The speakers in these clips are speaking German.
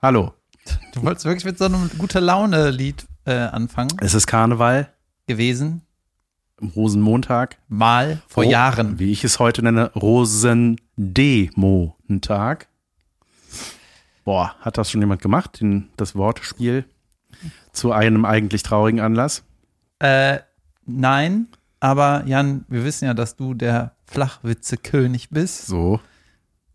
Hallo. Du wolltest wirklich mit so einem gute Laune-Lied äh, anfangen Es ist Karneval gewesen. Rosenmontag. Mal vor Ro- Jahren. Wie ich es heute nenne, Rosendemontag. Boah, hat das schon jemand gemacht, den, das Wortspiel zu einem eigentlich traurigen Anlass? Äh, nein, aber Jan, wir wissen ja, dass du der Flachwitze-König bist. So.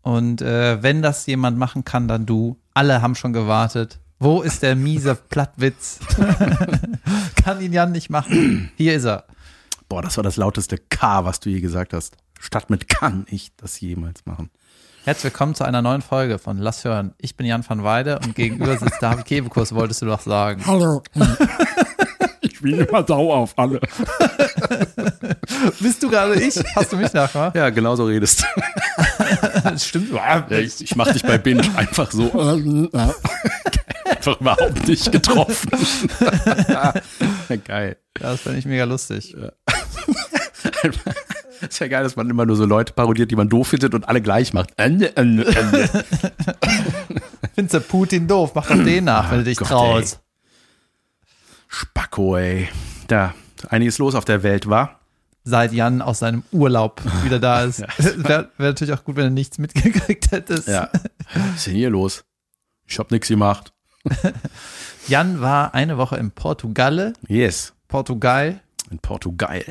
Und äh, wenn das jemand machen kann, dann du. Alle haben schon gewartet. Wo ist der miese Plattwitz? kann ihn Jan nicht machen. Hier ist er. Boah, das war das lauteste K, was du je gesagt hast. Statt mit kann ich das jemals machen. Herzlich willkommen zu einer neuen Folge von Lass hören. Ich bin Jan van Weide und gegenüber sitzt David Kebekus, wolltest du doch sagen. Hallo. Ich bin immer sau auf alle. Bist du gerade ich? Hast du mich nachgemacht? Ja, genau so redest du. Das stimmt. Ja, ich, ich mach dich bei Binge einfach so ja. einfach überhaupt nicht getroffen. geil. Ja, das fand ich mega lustig. Ist ja geil, dass man immer nur so Leute parodiert, die man doof findet und alle gleich macht. Ende, Ende, Ende. Findest du Putin doof? Mach doch den nach, wenn du dich Gott, traust. Spacko, ey. Da, einiges los auf der Welt, war. Seit Jan aus seinem Urlaub wieder da ist. Wäre wär natürlich auch gut, wenn du nichts mitgekriegt hättest. Ja. Was ist denn hier los? Ich hab nix gemacht. Jan war eine Woche in Portugal, Yes. Portugal, In Portugal.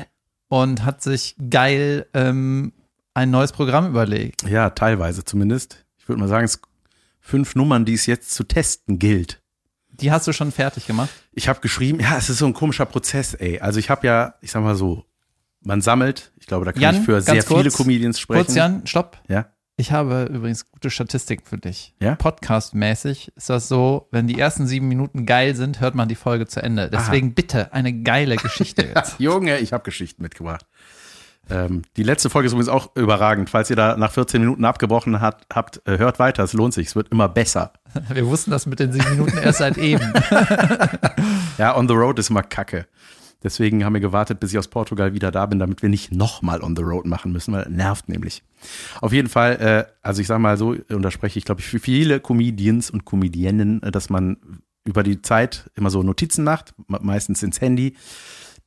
und hat sich geil ähm, ein neues Programm überlegt. Ja, teilweise zumindest. Ich würde mal sagen, es fünf Nummern, die es jetzt zu testen gilt. Die hast du schon fertig gemacht. Ich habe geschrieben, ja, es ist so ein komischer Prozess, ey. Also ich habe ja, ich sag mal so, man sammelt, ich glaube, da kann Jan, ich für sehr ganz viele kurz, Comedians sprechen. Kurz, Jan, stopp. Ja. Ich habe übrigens gute Statistiken für dich. Ja? Podcast-mäßig ist das so, wenn die ersten sieben Minuten geil sind, hört man die Folge zu Ende. Deswegen bitte eine geile Geschichte jetzt. Junge, ich habe Geschichten mitgebracht. Ähm, die letzte Folge ist übrigens auch überragend. Falls ihr da nach 14 Minuten abgebrochen hat, habt, äh, hört weiter, es lohnt sich, es wird immer besser. Wir wussten das mit den sieben Minuten erst seit eben. Ja, on the road ist immer kacke. Deswegen haben wir gewartet, bis ich aus Portugal wieder da bin, damit wir nicht nochmal on the road machen müssen, weil das nervt nämlich. Auf jeden Fall, äh, also ich sag mal so, und da spreche ich, glaube ich, für viele Comedians und Comedienne, äh, dass man über die Zeit immer so Notizen macht, me- meistens ins Handy,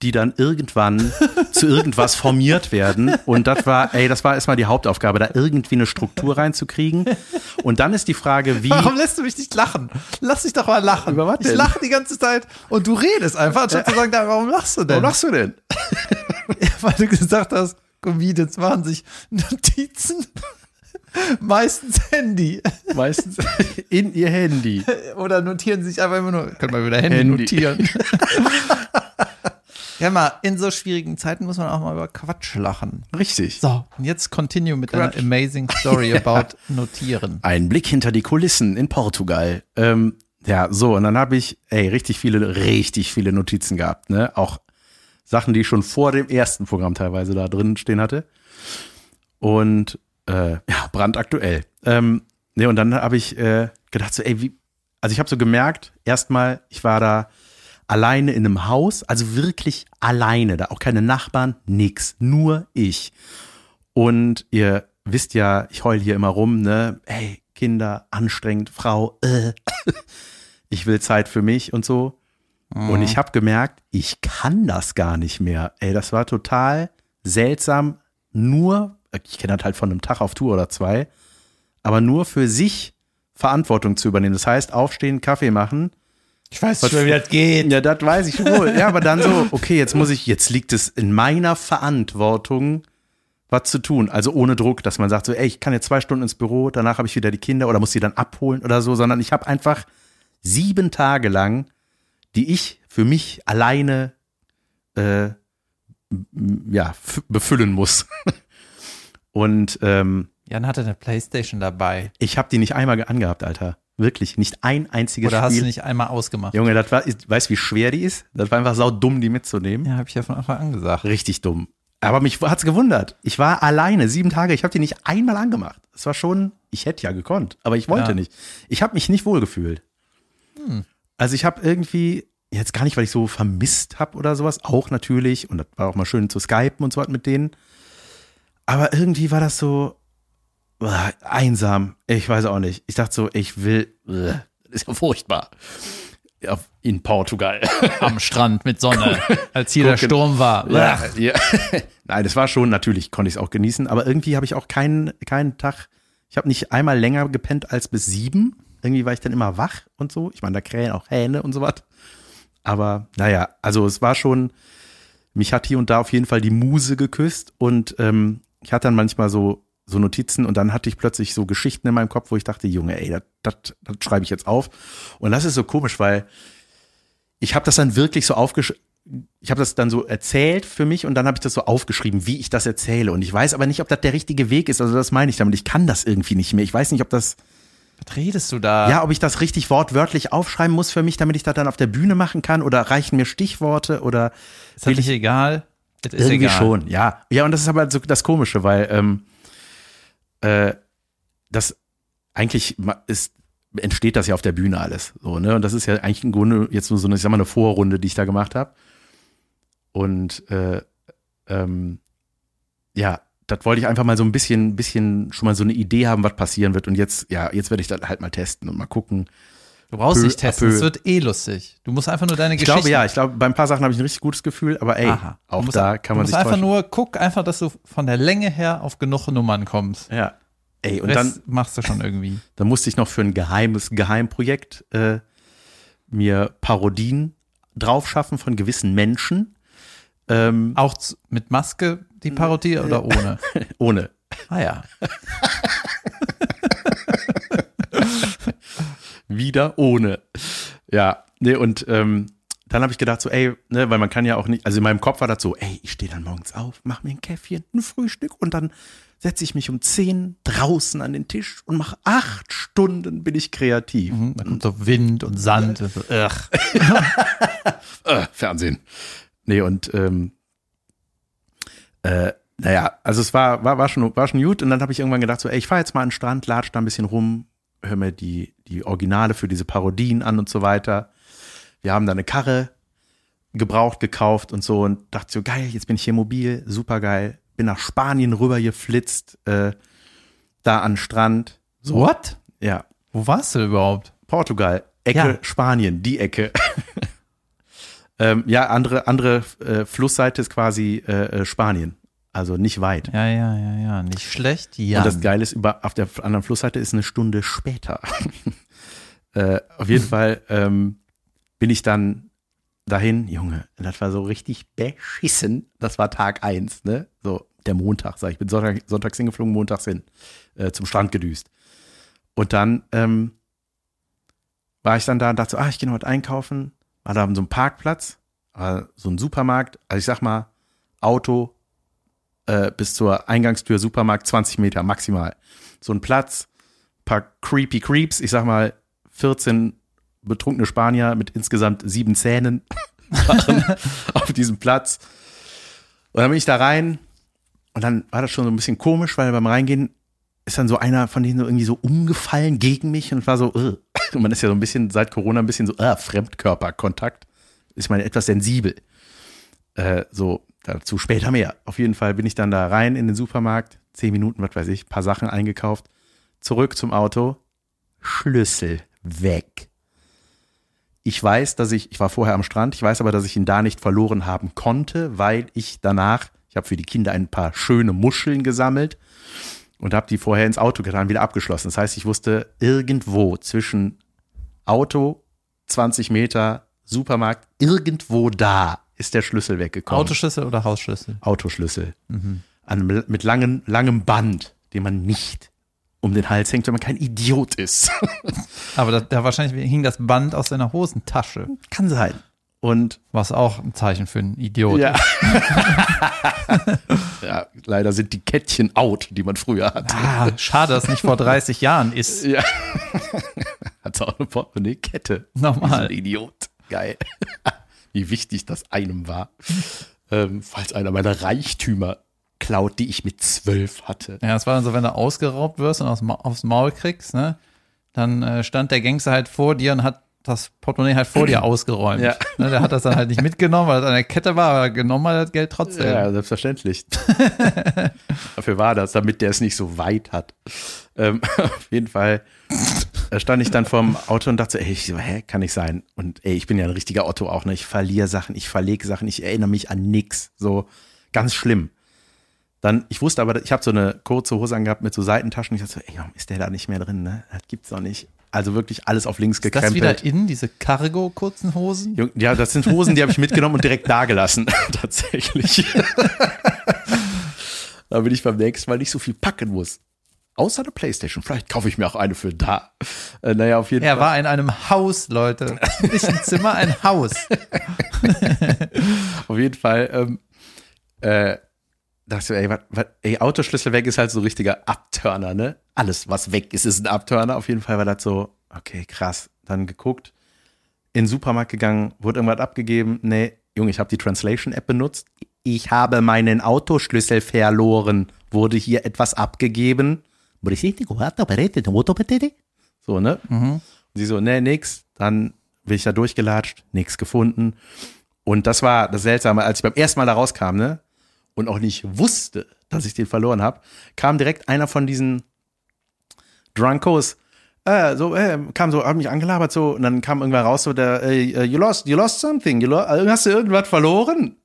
die dann irgendwann zu irgendwas formiert werden. Und das war, ey, das war erstmal die Hauptaufgabe, da irgendwie eine Struktur reinzukriegen. Und dann ist die Frage, wie. Warum lässt du mich nicht lachen? Lass dich doch mal lachen. Über was ich denn? lache die ganze Zeit und du redest einfach, anstatt zu sagen, warum lachst du denn? Warum lachst du denn? Weil du gesagt hast, Comedians machen sich Notizen. Meistens Handy. Meistens in ihr Handy. Oder notieren sich einfach immer nur, können wir wieder Handy, Handy. notieren. ja, mal, in so schwierigen Zeiten muss man auch mal über Quatsch lachen. Richtig. So, und jetzt continue mit deiner Quatsch. amazing story about Notieren. Ein Blick hinter die Kulissen in Portugal. Ähm, ja, so, und dann habe ich, ey, richtig viele, richtig viele Notizen gehabt, ne? Auch Sachen, die ich schon vor dem ersten Programm teilweise da drin stehen hatte. Und äh, ja, brandaktuell. Ähm, ne, und dann habe ich äh, gedacht, so, ey, wie, also ich habe so gemerkt, erstmal, ich war da alleine in einem Haus, also wirklich alleine, da auch keine Nachbarn, nix, nur ich. Und ihr wisst ja, ich heul hier immer rum, ne? Ey, Kinder, anstrengend, Frau, äh. ich will Zeit für mich und so. Und ich habe gemerkt, ich kann das gar nicht mehr. Ey, das war total seltsam. Nur, ich kenne das halt von einem Tag auf Tour oder zwei, aber nur für sich Verantwortung zu übernehmen. Das heißt, aufstehen, Kaffee machen. Ich weiß schon, wie das geht. Ja, das weiß ich wohl. Ja, aber dann so, okay, jetzt muss ich, jetzt liegt es in meiner Verantwortung, was zu tun. Also ohne Druck, dass man sagt so, ey, ich kann jetzt zwei Stunden ins Büro, danach habe ich wieder die Kinder oder muss sie dann abholen oder so, sondern ich habe einfach sieben Tage lang, die ich für mich alleine äh, ja, befüllen muss. Und ähm, Jan hatte eine Playstation dabei. ich habe die nicht einmal angehabt, Alter. Wirklich, nicht ein einziges Oder hast Spiel. du nicht einmal ausgemacht? Junge, das war, weißt du, wie schwer die ist? Das war einfach sau dumm, die mitzunehmen. Ja, habe ich ja von Anfang an gesagt. Richtig dumm. Aber mich hat's gewundert. Ich war alleine, sieben Tage. Ich habe die nicht einmal angemacht. Es war schon, ich hätte ja gekonnt, aber ich wollte Ja. nicht. Ich habe mich nicht wohlgefühlt. Also ich habe irgendwie, jetzt gar nicht, weil ich so vermisst habe oder sowas, auch natürlich. Und das war auch mal schön zu skypen und so was mit denen. Aber irgendwie war das so einsam. Ich weiß auch nicht. Ich dachte so, ich will, das ist ja furchtbar. In Portugal. Am Strand mit Sonne, als hier der Gucken. Sturm war. Ja, ja. Nein, das war schon, natürlich konnte ich es auch genießen, aber irgendwie habe ich auch keinen, keinen Tag, ich habe nicht einmal länger gepennt als bis sieben. Irgendwie war ich dann immer wach und so. Ich meine, da krähen auch Hähne und so was. Aber naja, also es war schon, mich hat hier und da auf jeden Fall die Muse geküsst und ähm, ich hatte dann manchmal so, so Notizen und dann hatte ich plötzlich so Geschichten in meinem Kopf, wo ich dachte, Junge, ey, das, das, das schreibe ich jetzt auf. Und das ist so komisch, weil ich habe das dann wirklich so aufgeschrieben, ich habe das dann so erzählt für mich und dann habe ich das so aufgeschrieben, wie ich das erzähle. Und ich weiß aber nicht, ob das der richtige Weg ist. Also das meine ich damit. Ich kann das irgendwie nicht mehr. Ich weiß nicht, ob das, Was redest du da? ja, ob ich das richtig wortwörtlich aufschreiben muss für mich, damit ich das dann auf der Bühne machen kann oder reichen mir Stichworte oder ist das nicht egal? Es ist irgendwie egal. schon, ja. Ja, und das ist aber so das Komische, weil ähm, äh, das eigentlich ist, entsteht das ja auf der Bühne alles. So, ne? Und das ist ja eigentlich im Grunde jetzt nur so eine, ich sag mal, eine Vorrunde, die ich da gemacht habe. Und äh, ähm, ja, das wollte ich einfach mal so ein bisschen, bisschen schon mal so eine Idee haben, was passieren wird. Und jetzt, ja, jetzt werde ich das halt mal testen und mal gucken. Du brauchst Peu nicht testen, es wird eh lustig. Du musst einfach nur deine Ich Geschichte. glaube, ja, ich glaube, bei ein paar Sachen habe ich ein richtig gutes Gefühl, aber ey, Aha. Du auch musst- da kann du man musst sich einfach täuschen. nur, guck einfach, dass du von der Länge her auf genug Nummern kommst. Ja. Ey, und Und dann, dann machst du schon irgendwie. Da musste ich noch für ein geheimes Geheimprojekt äh, mir Parodien draufschaffen von gewissen Menschen. Ähm, Auch mit Maske die Parodie oder ohne? ohne. Ah ja. Wieder ohne. Ja, nee, und ähm, dann habe ich gedacht, so, ey, ne, weil man kann ja auch nicht, also in meinem Kopf war das so, ey, ich stehe dann morgens auf, mach mir ein Käffchen, ein Frühstück und dann setze ich mich um zehn draußen an den Tisch und mache acht Stunden bin ich kreativ. Mhm, Da kommt so Wind und Sand. Und so, äh, Fernsehen. Nee, und ähm, äh, naja, also es war, war, war, schon, war schon gut und dann habe ich irgendwann gedacht, so, ey, ich fahre jetzt mal an den Strand, latsch da ein bisschen rum, hör mir die, die Originale für diese Parodien an und so weiter. Wir haben da eine Karre gebraucht gekauft und so und dachte so, geil, jetzt bin ich hier mobil, super geil. Bin nach Spanien rüber geflitzt, äh, da an Strand. So, What? ja, Wo warst du überhaupt? Portugal, Ecke Ja. Spanien, die Ecke. ähm, ja, andere, andere äh, Flussseite ist quasi äh, äh, Spanien. Also nicht weit. Ja, ja, ja, ja. Nicht schlecht. Ja. Und das Geile ist, über, auf der anderen Flussseite ist eine Stunde später. äh, auf jeden Fall ähm, bin ich dann dahin, Junge, das war so richtig beschissen. Das war Tag eins, ne? So, der Montag, sag ich. Ich bin Sonntag, sonntags hingeflogen, montags hin, äh, zum Strand gedüst. Und dann ähm, war ich dann da und dachte so, ah, ich gehe noch was einkaufen. War da so ein Parkplatz, so ein Supermarkt. Also ich sag mal, Auto äh, bis zur Eingangstür Supermarkt 20 Meter maximal. So ein Platz, paar creepy Creeps, ich sag mal 14 betrunkene Spanier mit insgesamt sieben Zähnen waren auf diesem Platz. Und dann bin ich da rein und dann war das schon so ein bisschen komisch, weil beim Reingehen ist dann so einer von denen so irgendwie so umgefallen gegen mich und war so, "Ugh." und man ist ja so ein bisschen seit Corona ein bisschen so, ah, Fremdkörperkontakt. Ist man etwas sensibel. Äh, so, dazu später mehr. Auf jeden Fall bin ich dann da rein in den Supermarkt, zehn Minuten, was weiß ich, paar Sachen eingekauft, zurück zum Auto, Schlüssel weg. Ich weiß, dass ich, ich war vorher am Strand, ich weiß aber, dass ich ihn da nicht verloren haben konnte, weil ich danach, ich habe für die Kinder ein paar schöne Muscheln gesammelt und habe die vorher ins Auto getan, wieder abgeschlossen. Das heißt, ich wusste irgendwo zwischen Auto, 20 Meter, Supermarkt, irgendwo da ist der Schlüssel weggekommen. Autoschlüssel oder Hausschlüssel? Autoschlüssel. An, mit langem, langem Band, den man nicht um den Hals hängt, wenn man kein Idiot ist. Aber da, da wahrscheinlich hing das Band aus seiner Hosentasche. Kann sein. Und Was auch ein Zeichen für einen Idiot ja. ja, leider sind die Kettchen out, die man früher hatte. Ah, schade, dass nicht vor 30 Jahren ist. Ja. Hat auch eine Portemonnaie-Kette. Normal. Dieser Idiot. Geil. Wie wichtig das einem war. Ähm, falls einer meiner Reichtümer klaut, die ich mit zwölf hatte. Ja, es war dann so, wenn du ausgeraubt wirst und aufs, Ma aufs Maul kriegst, ne, dann äh, stand der Gangster halt vor dir und hat das Portemonnaie halt vor dir ausgeräumt. Ja. Ne, der hat das dann halt nicht mitgenommen, weil das an der Kette war, aber genommen hat das Geld trotzdem. Ja, selbstverständlich. Dafür war das, damit der es nicht so weit hat. Ähm, auf jeden Fall stand ich dann vorm Auto und dachte so, ey, ich so, hä, kann nicht sein. Und ey, ich bin ja ein richtiger Otto auch, ne? Ich verliere Sachen, ich verlege Sachen, ich erinnere mich an nix. So ganz schlimm. Dann, ich wusste aber, ich habe so eine kurze Hose angehabt mit so Seitentaschen. Ich dachte so, ey, warum ist der da nicht mehr drin, ne? Das gibt's doch nicht. Also wirklich alles auf links Ist das gekrempelt. wieder in, diese Cargo-kurzen Hosen? Ja, das sind Hosen, die habe ich mitgenommen und direkt dagelassen. Tatsächlich. da bin ich beim nächsten Mal nicht so viel packen muss. Außer der Playstation. Vielleicht kaufe ich mir auch eine für da. Äh, naja, auf jeden Er Fall. war in einem Haus, Leute. Nicht ein Zimmer, ein Haus. Auf jeden Fall. Ähm, äh, dachte ich, ey, wat, wat, ey, Autoschlüssel weg ist halt so ein richtiger Abturner, ne? Alles, was weg ist, ist ein Abturner. Auf jeden Fall war das so, okay, krass. Dann geguckt, in den Supermarkt gegangen, wurde irgendwas abgegeben. Nee, Junge, ich habe die Translation-App benutzt. Ich habe meinen Autoschlüssel verloren. Wurde hier etwas abgegeben? So, ne? Und sie so, nee, nix. Dann bin ich da durchgelatscht, nix gefunden. Und das war das Seltsame, als ich beim ersten Mal da rauskam, ne? Und auch nicht wusste, dass ich den verloren habe, kam direkt einer von diesen Drunkos, äh, so, äh, kam so, hat mich angelabert so, und dann kam irgendwann raus so, der, äh, you lost, you lost something, you lo hast du irgendwas verloren?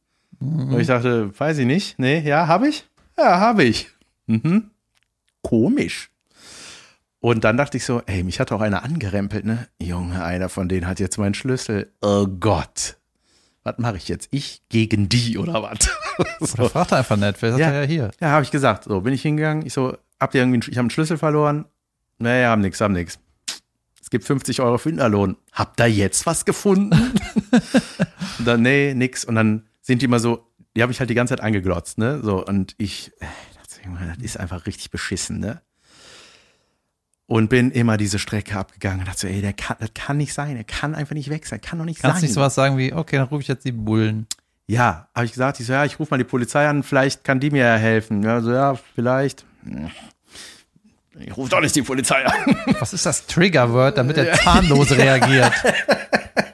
Und ich dachte, weiß ich nicht, nee, ja, habe ich? Ja, habe ich. Mhm. Komisch. Und dann dachte ich so, ey, mich hat auch einer angerempelt, ne? Junge, einer von denen hat jetzt meinen Schlüssel. Oh Gott. Was mache ich jetzt? Ich gegen die oder was? Oder fragt er einfach nett, wer sagt Ja. er ja hier? Ja, habe ich gesagt. So, bin ich hingegangen. Ich so, habt ihr irgendwie, einen, ich habe einen Schlüssel verloren? Nee, haben nix, haben nix. Es gibt 50 Euro Finderlohn. Habt ihr jetzt was gefunden? und dann, nee, nix. Und dann sind die immer so, die habe ich halt die ganze Zeit angeglotzt, ne? So, und ich, äh, das ist einfach richtig beschissen, ne? Und bin immer diese Strecke abgegangen und dachte so, ey, der kann, das kann nicht sein, er kann einfach nicht weg sein, kann doch nicht Kannst sein. nicht sowas sagen wie, okay, dann rufe ich jetzt die Bullen. Ja, habe ich gesagt, ich so, ja, ich rufe mal die Polizei an, vielleicht kann die mir ja helfen. Ja, so, ja, vielleicht. Ich rufe doch nicht die Polizei an. Was ist das Triggerword, damit der Zahnlose reagiert?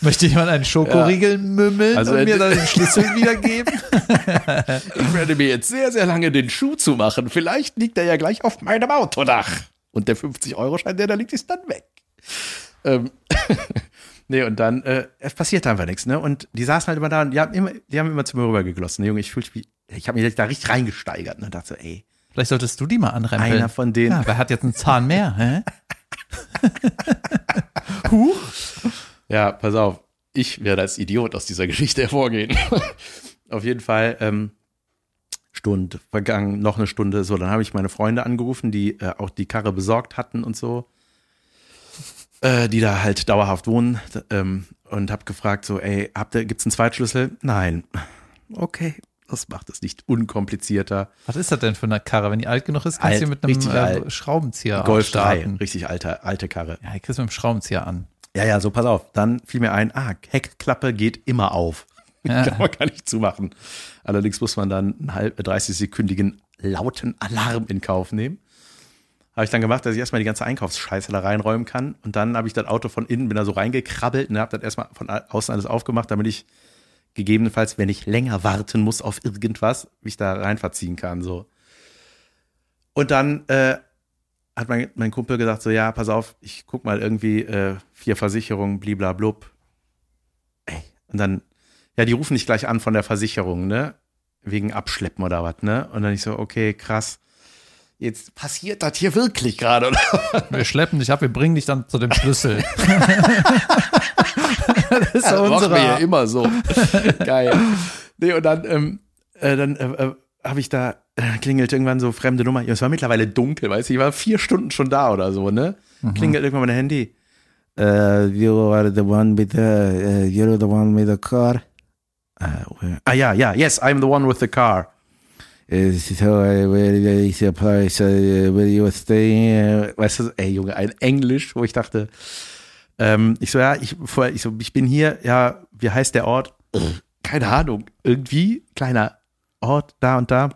Möchte jemand einen Schokoriegel mümmeln Also, und mir dann den Schlüssel wiedergeben? Ich werde mir jetzt sehr, sehr lange den Schuh zu machen. Vielleicht liegt er ja gleich auf meinem Autodach. Und der 50-Euro-Schein, der da liegt, ist dann weg. Ähm, nee, und dann, äh, es passiert einfach nichts, ne? Und die saßen halt immer da und die haben immer, die haben immer zu mir rübergeglossen. Ne, Junge, ich fühlte mich, ich habe mich da richtig reingesteigert ne? und dachte so, ey, Vielleicht solltest du die mal anrempeln. einer von denen. ja, wer hat jetzt einen Zahn mehr? Hä? Huch. Ja, pass auf. Ich werde als Idiot aus dieser Geschichte hervorgehen. auf jeden Fall, ähm, Stunde vergangen, noch eine Stunde. So, dann habe ich meine Freunde angerufen, die äh, auch die Karre besorgt hatten und so. Äh, die da halt dauerhaft wohnen. Ähm, und habe gefragt, so, ey, habt ihr, gibt's einen Zweitschlüssel? Nein. Okay, das macht es nicht unkomplizierter. Was ist das denn für eine Karre? Wenn die alt genug ist, kannst Alt, du mit einem äh. Schraubenzieher Golf 3, starten. richtig alte, alte Karre. Ja, die kriegst du mit dem Schraubenzieher an. Ja, ja, so pass auf. Dann fiel mir ein, ah, Heckklappe geht immer auf. Ja. Kann man gar nicht zumachen. Allerdings muss man dann einen halb, 30-sekündigen lauten Alarm in Kauf nehmen. Habe ich dann gemacht, dass ich erstmal die ganze Einkaufsscheiße da reinräumen kann. Und dann habe ich das Auto von innen, bin da so reingekrabbelt und habe das erstmal von außen alles aufgemacht, damit ich gegebenenfalls, wenn ich länger warten muss auf irgendwas, mich da rein verziehen kann. So. Und dann äh, hat mein, mein Kumpel gesagt, so ja, pass auf, ich guck mal irgendwie äh, vier Versicherungen, bliblablub. Ey, und dann, ja, die rufen dich gleich an von der Versicherung, ne? Wegen Abschleppen oder was, ne? Und dann ich so, okay, krass. Jetzt passiert das hier wirklich gerade, oder? Wir schleppen dich ab, wir bringen dich dann zu dem Schlüssel. das ist so wir ja unsere. immer so. Geil. Nee, und dann, ähm, äh, dann äh, äh, habe ich da, äh, klingelt irgendwann so fremde Nummer. Es war mittlerweile dunkel, weißt du, ich war vier Stunden schon da oder so, ne? Klingelt irgendwann mein Handy. Uh, you are the one with the, uh, you're the one with the car. Uh, ah, ja, ja, yes, I'm the one with the car. So, where is the place where you? Uh, weißt du, ey Junge, ein Englisch, wo ich dachte, ähm, ich so, ja, ich, vorher, ich so, ich bin hier, ja, wie heißt der Ort? Keine Ahnung, irgendwie, kleiner Ort, da und da.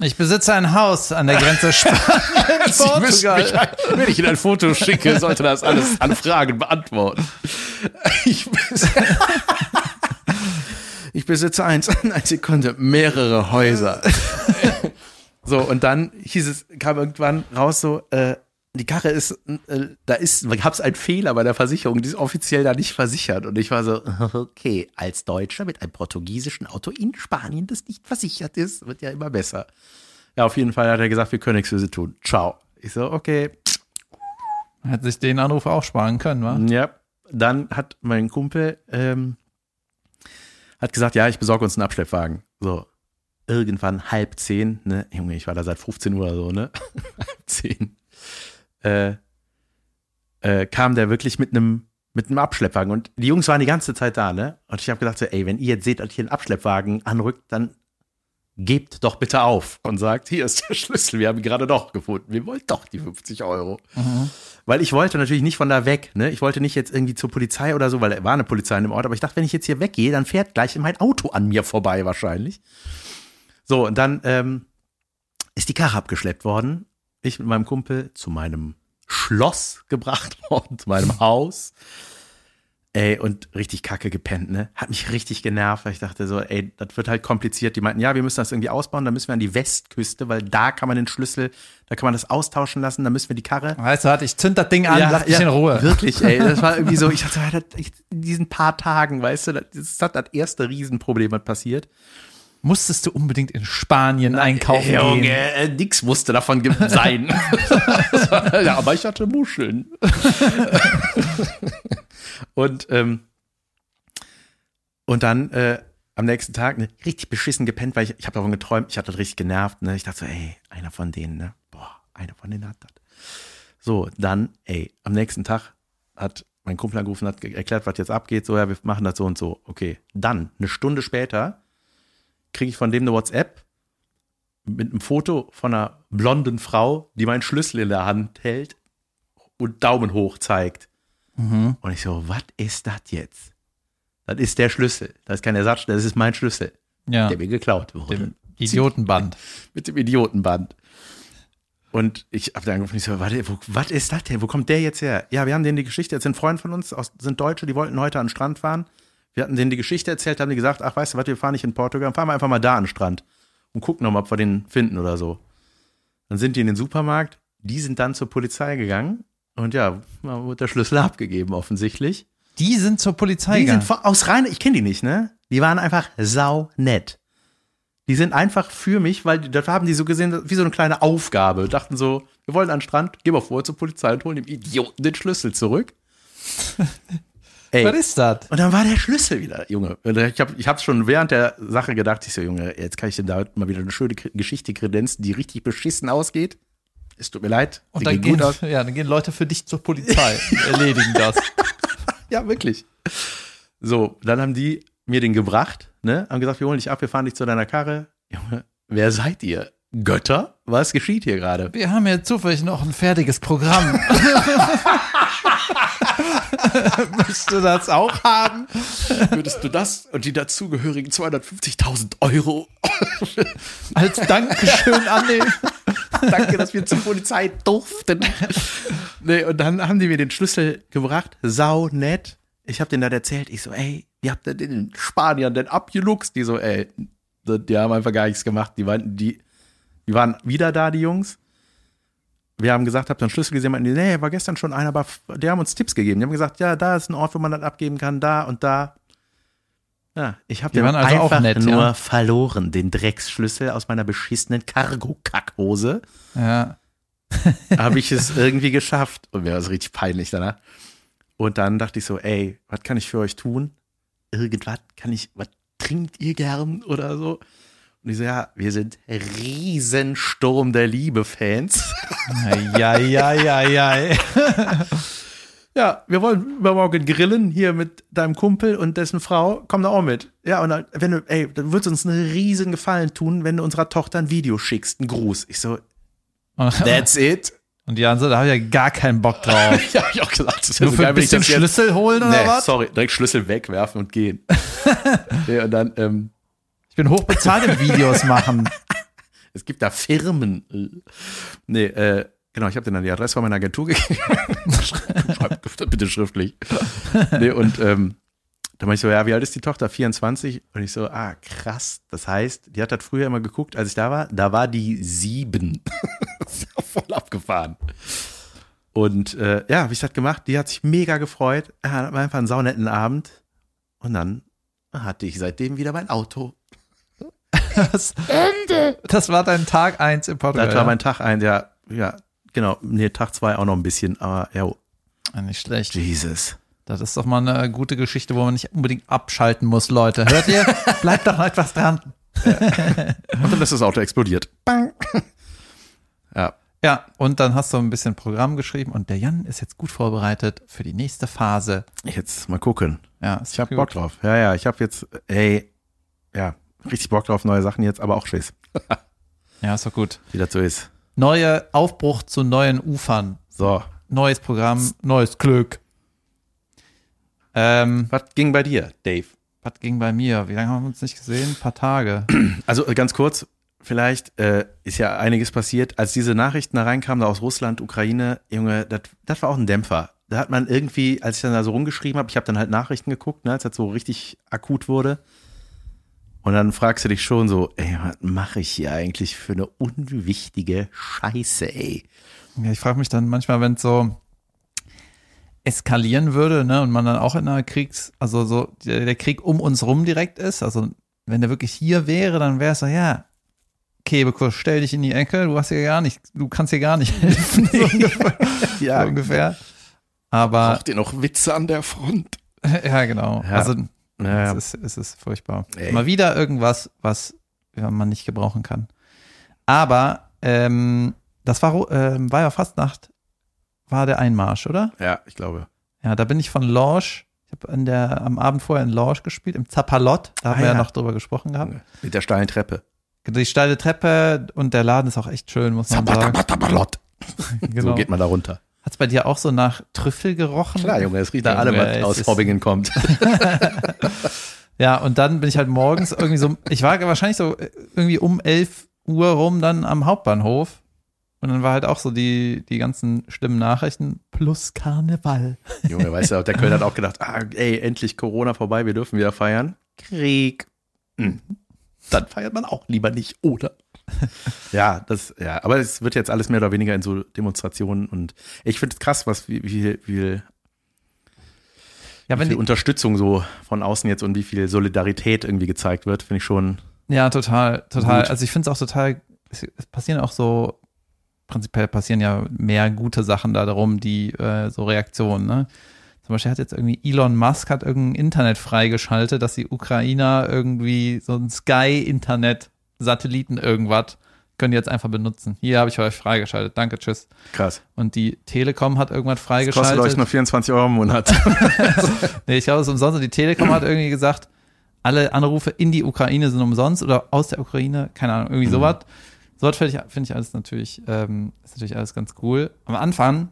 Ich besitze ein Haus an der Grenze Spanien, Portugal. mich, wenn ich Ihnen ein Foto schicke, sollte das alles an Fragen beantworten. Ich, bes- ich besitze eins, eine Sekunde, mehrere Häuser. So, und dann hieß es, kam irgendwann raus so, äh, die Karre ist, äh, da ist, gab es einen Fehler bei der Versicherung, die ist offiziell da nicht versichert. Und ich war so, okay, als Deutscher mit einem portugiesischen Auto in Spanien, das nicht versichert ist, wird ja immer besser. Ja, auf jeden Fall hat er gesagt, wir können nichts für sie tun. Ciao. Ich so, okay. Hätte sich den Anruf auch sparen können, wa? Ja. Dann hat mein Kumpel ähm, hat gesagt, ja, ich besorge uns einen Abschleppwagen. So, irgendwann halb zehn, ne? Junge, ich war da seit 15 Uhr oder so, ne? halb zehn. Äh, äh, kam der wirklich mit einem mit einem Abschleppwagen und die Jungs waren die ganze Zeit da, ne? Und ich habe gedacht so, ey, wenn ihr jetzt seht, dass hier ein Abschleppwagen anrückt, dann gebt doch bitte auf und sagt, hier ist der Schlüssel, wir haben ihn gerade doch gefunden. Wir wollen doch die 50 Euro. Weil ich wollte natürlich nicht von da weg, ne? Ich wollte nicht jetzt irgendwie zur Polizei oder so, weil da war eine Polizei in dem Ort, aber ich dachte, wenn ich jetzt hier weggehe, dann fährt gleich mein Auto an mir vorbei wahrscheinlich. So, und dann ähm, ist die Karre abgeschleppt worden. Ich mit meinem Kumpel zu meinem Schloss gebracht worden, zu meinem Haus. Ey, und richtig kacke gepennt, ne? Hat mich richtig genervt, weil ich dachte so, ey, das wird halt kompliziert. Die meinten, ja, wir müssen das irgendwie ausbauen, dann müssen wir an die Westküste, weil da kann man den Schlüssel, da kann man das austauschen lassen, dann müssen wir die Karre. Weißt du, warte, ich zünd das Ding an, lass mich in Ruhe. Wirklich, ey. Das war irgendwie so, ich dachte, in diesen paar Tagen, weißt du, das ist das, das erste Riesenproblem, was passiert. Musstest du unbedingt in Spanien einkaufen Junge, gehen? äh, nix musste davon sein. ja, aber ich hatte Muscheln. und, ähm, und dann äh, am nächsten Tag ne, richtig beschissen gepennt, weil ich, ich habe davon geträumt, ich hatte das richtig genervt. Ne? Ich dachte so, ey, einer von denen, ne? Boah, einer von denen hat das. So, dann, ey, am nächsten Tag hat mein Kumpel angerufen, hat erklärt, was jetzt abgeht. So, ja, wir machen das so und so. Okay, dann, eine Stunde später, kriege ich von dem eine WhatsApp mit einem Foto von einer blonden Frau, die meinen Schlüssel in der Hand hält und Daumen hoch zeigt. Und ich so, was ist das jetzt? Das ist der Schlüssel. Das ist kein Ersatz, das ist mein Schlüssel, Ja, der mir geklaut wurde. dem Idiotenband. Mit dem Idiotenband. Und ich habe dann angefangen, ich so, warte, wo, was ist das denn? Wo kommt der jetzt her? Ja, wir haben denen die Geschichte erzählt. Ein Freund von uns aus, sind Deutsche, die wollten heute an den Strand fahren. Wir hatten denen die Geschichte erzählt, haben die gesagt, ach, weißt du was, wir fahren nicht in Portugal, fahren wir einfach mal da an den Strand und gucken nochmal, ob wir den finden oder so. Dann sind die in den Supermarkt, die sind dann zur Polizei gegangen und ja, da wurde der Schlüssel abgegeben offensichtlich. Die sind zur Polizei Die sind gegangen. von- aus rein, ich kenne die nicht, ne? Die waren einfach sau nett. Die sind einfach für mich, weil die- das haben die so gesehen, wie so eine kleine Aufgabe. Dachten so, wir wollen an den Strand, gehen wir vor zur Polizei und holen dem Idioten den Schlüssel zurück. Ey, Was ist das? und dann war der Schlüssel wieder, Junge. Und Ich habe ich hab's schon während der Sache gedacht, ich so, Junge, jetzt kann ich dir da mal wieder eine schöne Geschichte kredenzen, die richtig beschissen ausgeht. Es tut mir leid. Und dann gehen, ja, dann gehen Leute für dich zur Polizei und erledigen das. Ja, wirklich. So, dann haben die mir den gebracht, ne? Haben gesagt, wir holen dich ab, wir fahren dich zu deiner Karre. Junge, wer seid ihr? Götter? Was geschieht hier gerade? Wir haben ja zufällig noch ein fertiges Programm. Möchtest du das auch haben? Würdest du das und die dazugehörigen 250.000 Euro? Als Dankeschön annehmen? Danke, dass wir zur Polizei durften. Nee, und dann haben die mir den Schlüssel gebracht. Sau nett. Ich habe denen das erzählt. Ich so, ey, wie habt ihr den Spaniern denn abgeluchst? Die so, ey, die haben einfach gar nichts gemacht. Die waren, die, die waren wieder da, die Jungs. Wir haben gesagt, habt ihr einen Schlüssel gesehen? Meinten die, nee, war gestern schon einer, aber die haben uns Tipps gegeben. Die haben gesagt, ja, da ist ein Ort, wo man das abgeben kann, da und da. Ja, ich habe den also auch einfach nett, nur ja. verloren, den Drecksschlüssel aus meiner beschissenen Cargo-Kackhose Ja. habe ich es irgendwie geschafft. Und mir war es richtig peinlich danach. Und dann dachte ich so, ey, was kann ich für euch tun? Irgendwas kann ich, was trinkt ihr gern oder so? Und ich so, ja, wir sind Riesensturm der Liebe-Fans. Ja, ja, ja, ja. Ja, wir wollen übermorgen grillen hier mit deinem Kumpel und dessen Frau. Komm da auch mit. Ja, und dann, wenn du, ey, dann wird es uns einen riesen Gefallen tun, wenn du unserer Tochter ein Video schickst, einen Gruß. Ich so, that's it. Und Jan so, da habe ich ja gar keinen Bock drauf. ja, hab ich auch gesagt. Das Nur für ein wenn ich bisschen Schlüssel holen oder Nee, was? sorry, direkt Schlüssel wegwerfen und gehen. nee, und dann, ähm, Ich bin hochbezahlt im Videos machen. Es gibt da Firmen. Nee, äh, genau, ich habe dir dann die Adresse von meiner Agentur gegeben. Bitte schriftlich. Nee, und ähm, da meinte ich so, ja, wie alt ist die Tochter? 24. Und ich so, ah, krass. Das heißt, die hat das früher immer geguckt, als ich da war. Da war die sieben. voll abgefahren. Und äh, ja, wie ich das gemacht? Die hat sich mega gefreut. Ja, war einfach einen saunetten Abend. Und dann hatte ich seitdem wieder mein Auto. Das, das war dein Tag eins im Portugal. Das war mein Tag ein, ja, ja, genau. Nee, Tag zwei auch noch ein bisschen, aber ja, ja. Nicht schlecht. Jesus. Das ist doch mal eine gute Geschichte, wo man nicht unbedingt abschalten muss, Leute. Hört ihr? Bleibt doch etwas dran. Und dann ist das Auto explodiert. Bang. Ja. Ja, und dann hast du ein bisschen Programm geschrieben und der Jan ist jetzt gut vorbereitet für die nächste Phase. Jetzt mal gucken. Ja, ist Ich habe gut. Bock drauf. Ja, ja, ich habe jetzt, ey, ja, richtig Bock drauf, neue Sachen jetzt, aber auch Schiss, Ja, ist doch gut. wie das so ist. Neue Aufbruch zu neuen Ufern. So, Neues Programm, neues Glück. Ähm, was ging bei dir, Dave? was ging bei mir? Wie lange haben wir uns nicht gesehen? Ein paar Tage. Also äh, ganz kurz, vielleicht äh, ist ja einiges passiert. Als diese Nachrichten da reinkamen, da aus Russland, Ukraine, Junge, das das war auch ein Dämpfer. Da hat man irgendwie, als ich dann da so rumgeschrieben habe, ich habe dann halt Nachrichten geguckt, ne, als das so richtig akut wurde. Und dann fragst du dich schon so, ey, was mache ich hier eigentlich für eine unwichtige Scheiße, ey? Ja, ich frage mich dann manchmal, wenn es so eskalieren würde, ne, und man dann auch in einer Kriegs, also so der, der Krieg um uns rum direkt ist, also wenn der wirklich hier wäre, dann wäre es so, ja, Kebekus, stell dich in die Ecke, du hast hier gar nicht, du kannst hier gar nicht helfen, so ungefähr. Ja, so ungefähr. Aber braucht ihr noch Witze an der Front? ja, genau. Ja. Also Naja, es, ist, es ist furchtbar. Ey. Mal wieder irgendwas, was ja, man nicht gebrauchen kann. Aber ähm, das war, ähm, war ja Fastnacht, war der Einmarsch, oder? ja, ich glaube. Ja, da bin ich von Lorsch, ich habe an der am Abend vorher in Lorsch gespielt, im Zapalot, da haben Ah, wir ja ja. noch drüber gesprochen gehabt. Mit der steilen Treppe. Die steile Treppe und der Laden ist auch echt schön, muss man sagen. Zapatapatalot. Genau. So geht man da runter. Hat's bei dir auch so nach Trüffel gerochen? Klar, Junge, es riecht allem, Junge, was es aus Hobbingen kommt. Ja, und dann bin ich halt morgens irgendwie so, ich war wahrscheinlich so äh, irgendwie um 11 Uhr rum dann am Hauptbahnhof. Und dann war halt auch so die, die ganzen schlimmen Nachrichten plus Karneval. Junge, weißt du, der Köln hat auch gedacht, ah, ey, endlich Corona vorbei, wir dürfen wieder feiern. Krieg. Hm. Dann feiert man auch lieber nicht, oder? ja, das, ja, aber es wird jetzt alles mehr oder weniger in so Demonstrationen und ich finde es krass, was, wie, wie, wie, Ja, wie wenn viel die, Unterstützung so von außen jetzt und wie viel Solidarität irgendwie gezeigt wird, finde ich schon. ja, total, total. Gut. Also ich finde es auch total, es, es passieren auch so, prinzipiell passieren ja mehr gute Sachen da darum, die äh, so Reaktionen, ne? Zum Beispiel hat jetzt irgendwie Elon Musk hat irgendein Internet freigeschaltet, dass die Ukrainer irgendwie so ein Sky-Internet, Satelliten irgendwas, können die jetzt einfach benutzen. Hier habe ich euch freigeschaltet. Danke, tschüss. Krass. Und die Telekom hat irgendwas Das kostet euch freigeschaltet. nur 24 Euro im Monat. Nee, ich glaube, es ist umsonst. Und die Telekom hat irgendwie gesagt, alle Anrufe in die Ukraine sind umsonst oder aus der Ukraine, keine Ahnung, irgendwie sowas. Sowas finde ich, finde ich alles natürlich, ähm, ist natürlich alles ganz cool. Am Anfang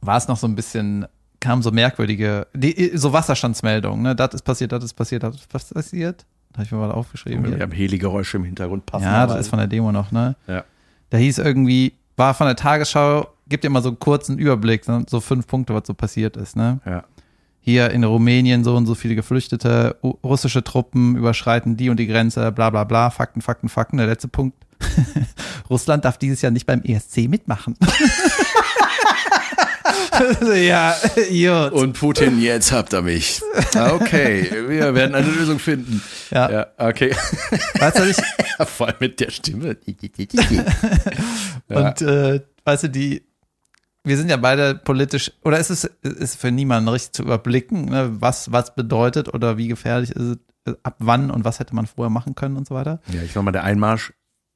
war es noch so ein bisschen, kamen so merkwürdige, die, so Wasserstandsmeldungen, ne? Das ist passiert, das ist passiert, das ist passiert. Habe ich mir mal aufgeschrieben. Wir haben Heli-Geräusche im Hintergrund passen. Ja, das ist von der Demo noch, ne? Ja. Da hieß irgendwie, war von der Tagesschau, gibt dir mal so einen kurzen Überblick, ne? so fünf Punkte, was so passiert ist, ne? Ja. Hier in Rumänien so und so viele Geflüchtete, russische Truppen überschreiten die und die Grenze, bla bla bla, Fakten, Fakten, Fakten. Der letzte Punkt. Russland darf dieses Jahr nicht beim ESC mitmachen. ja, Idiot. Und Putin, jetzt habt ihr mich. Okay, wir werden eine Lösung finden. Ja. Ja, okay. Weißt du, ich, Vor allem mit der Stimme. Ja. Und äh, weißt du, die, wir sind ja beide politisch, oder ist es ist für niemanden richtig zu überblicken, ne, was, was bedeutet oder wie gefährlich ist es, ab wann und was hätte man vorher machen können und so weiter. ja, ich sag mal, der Einmarsch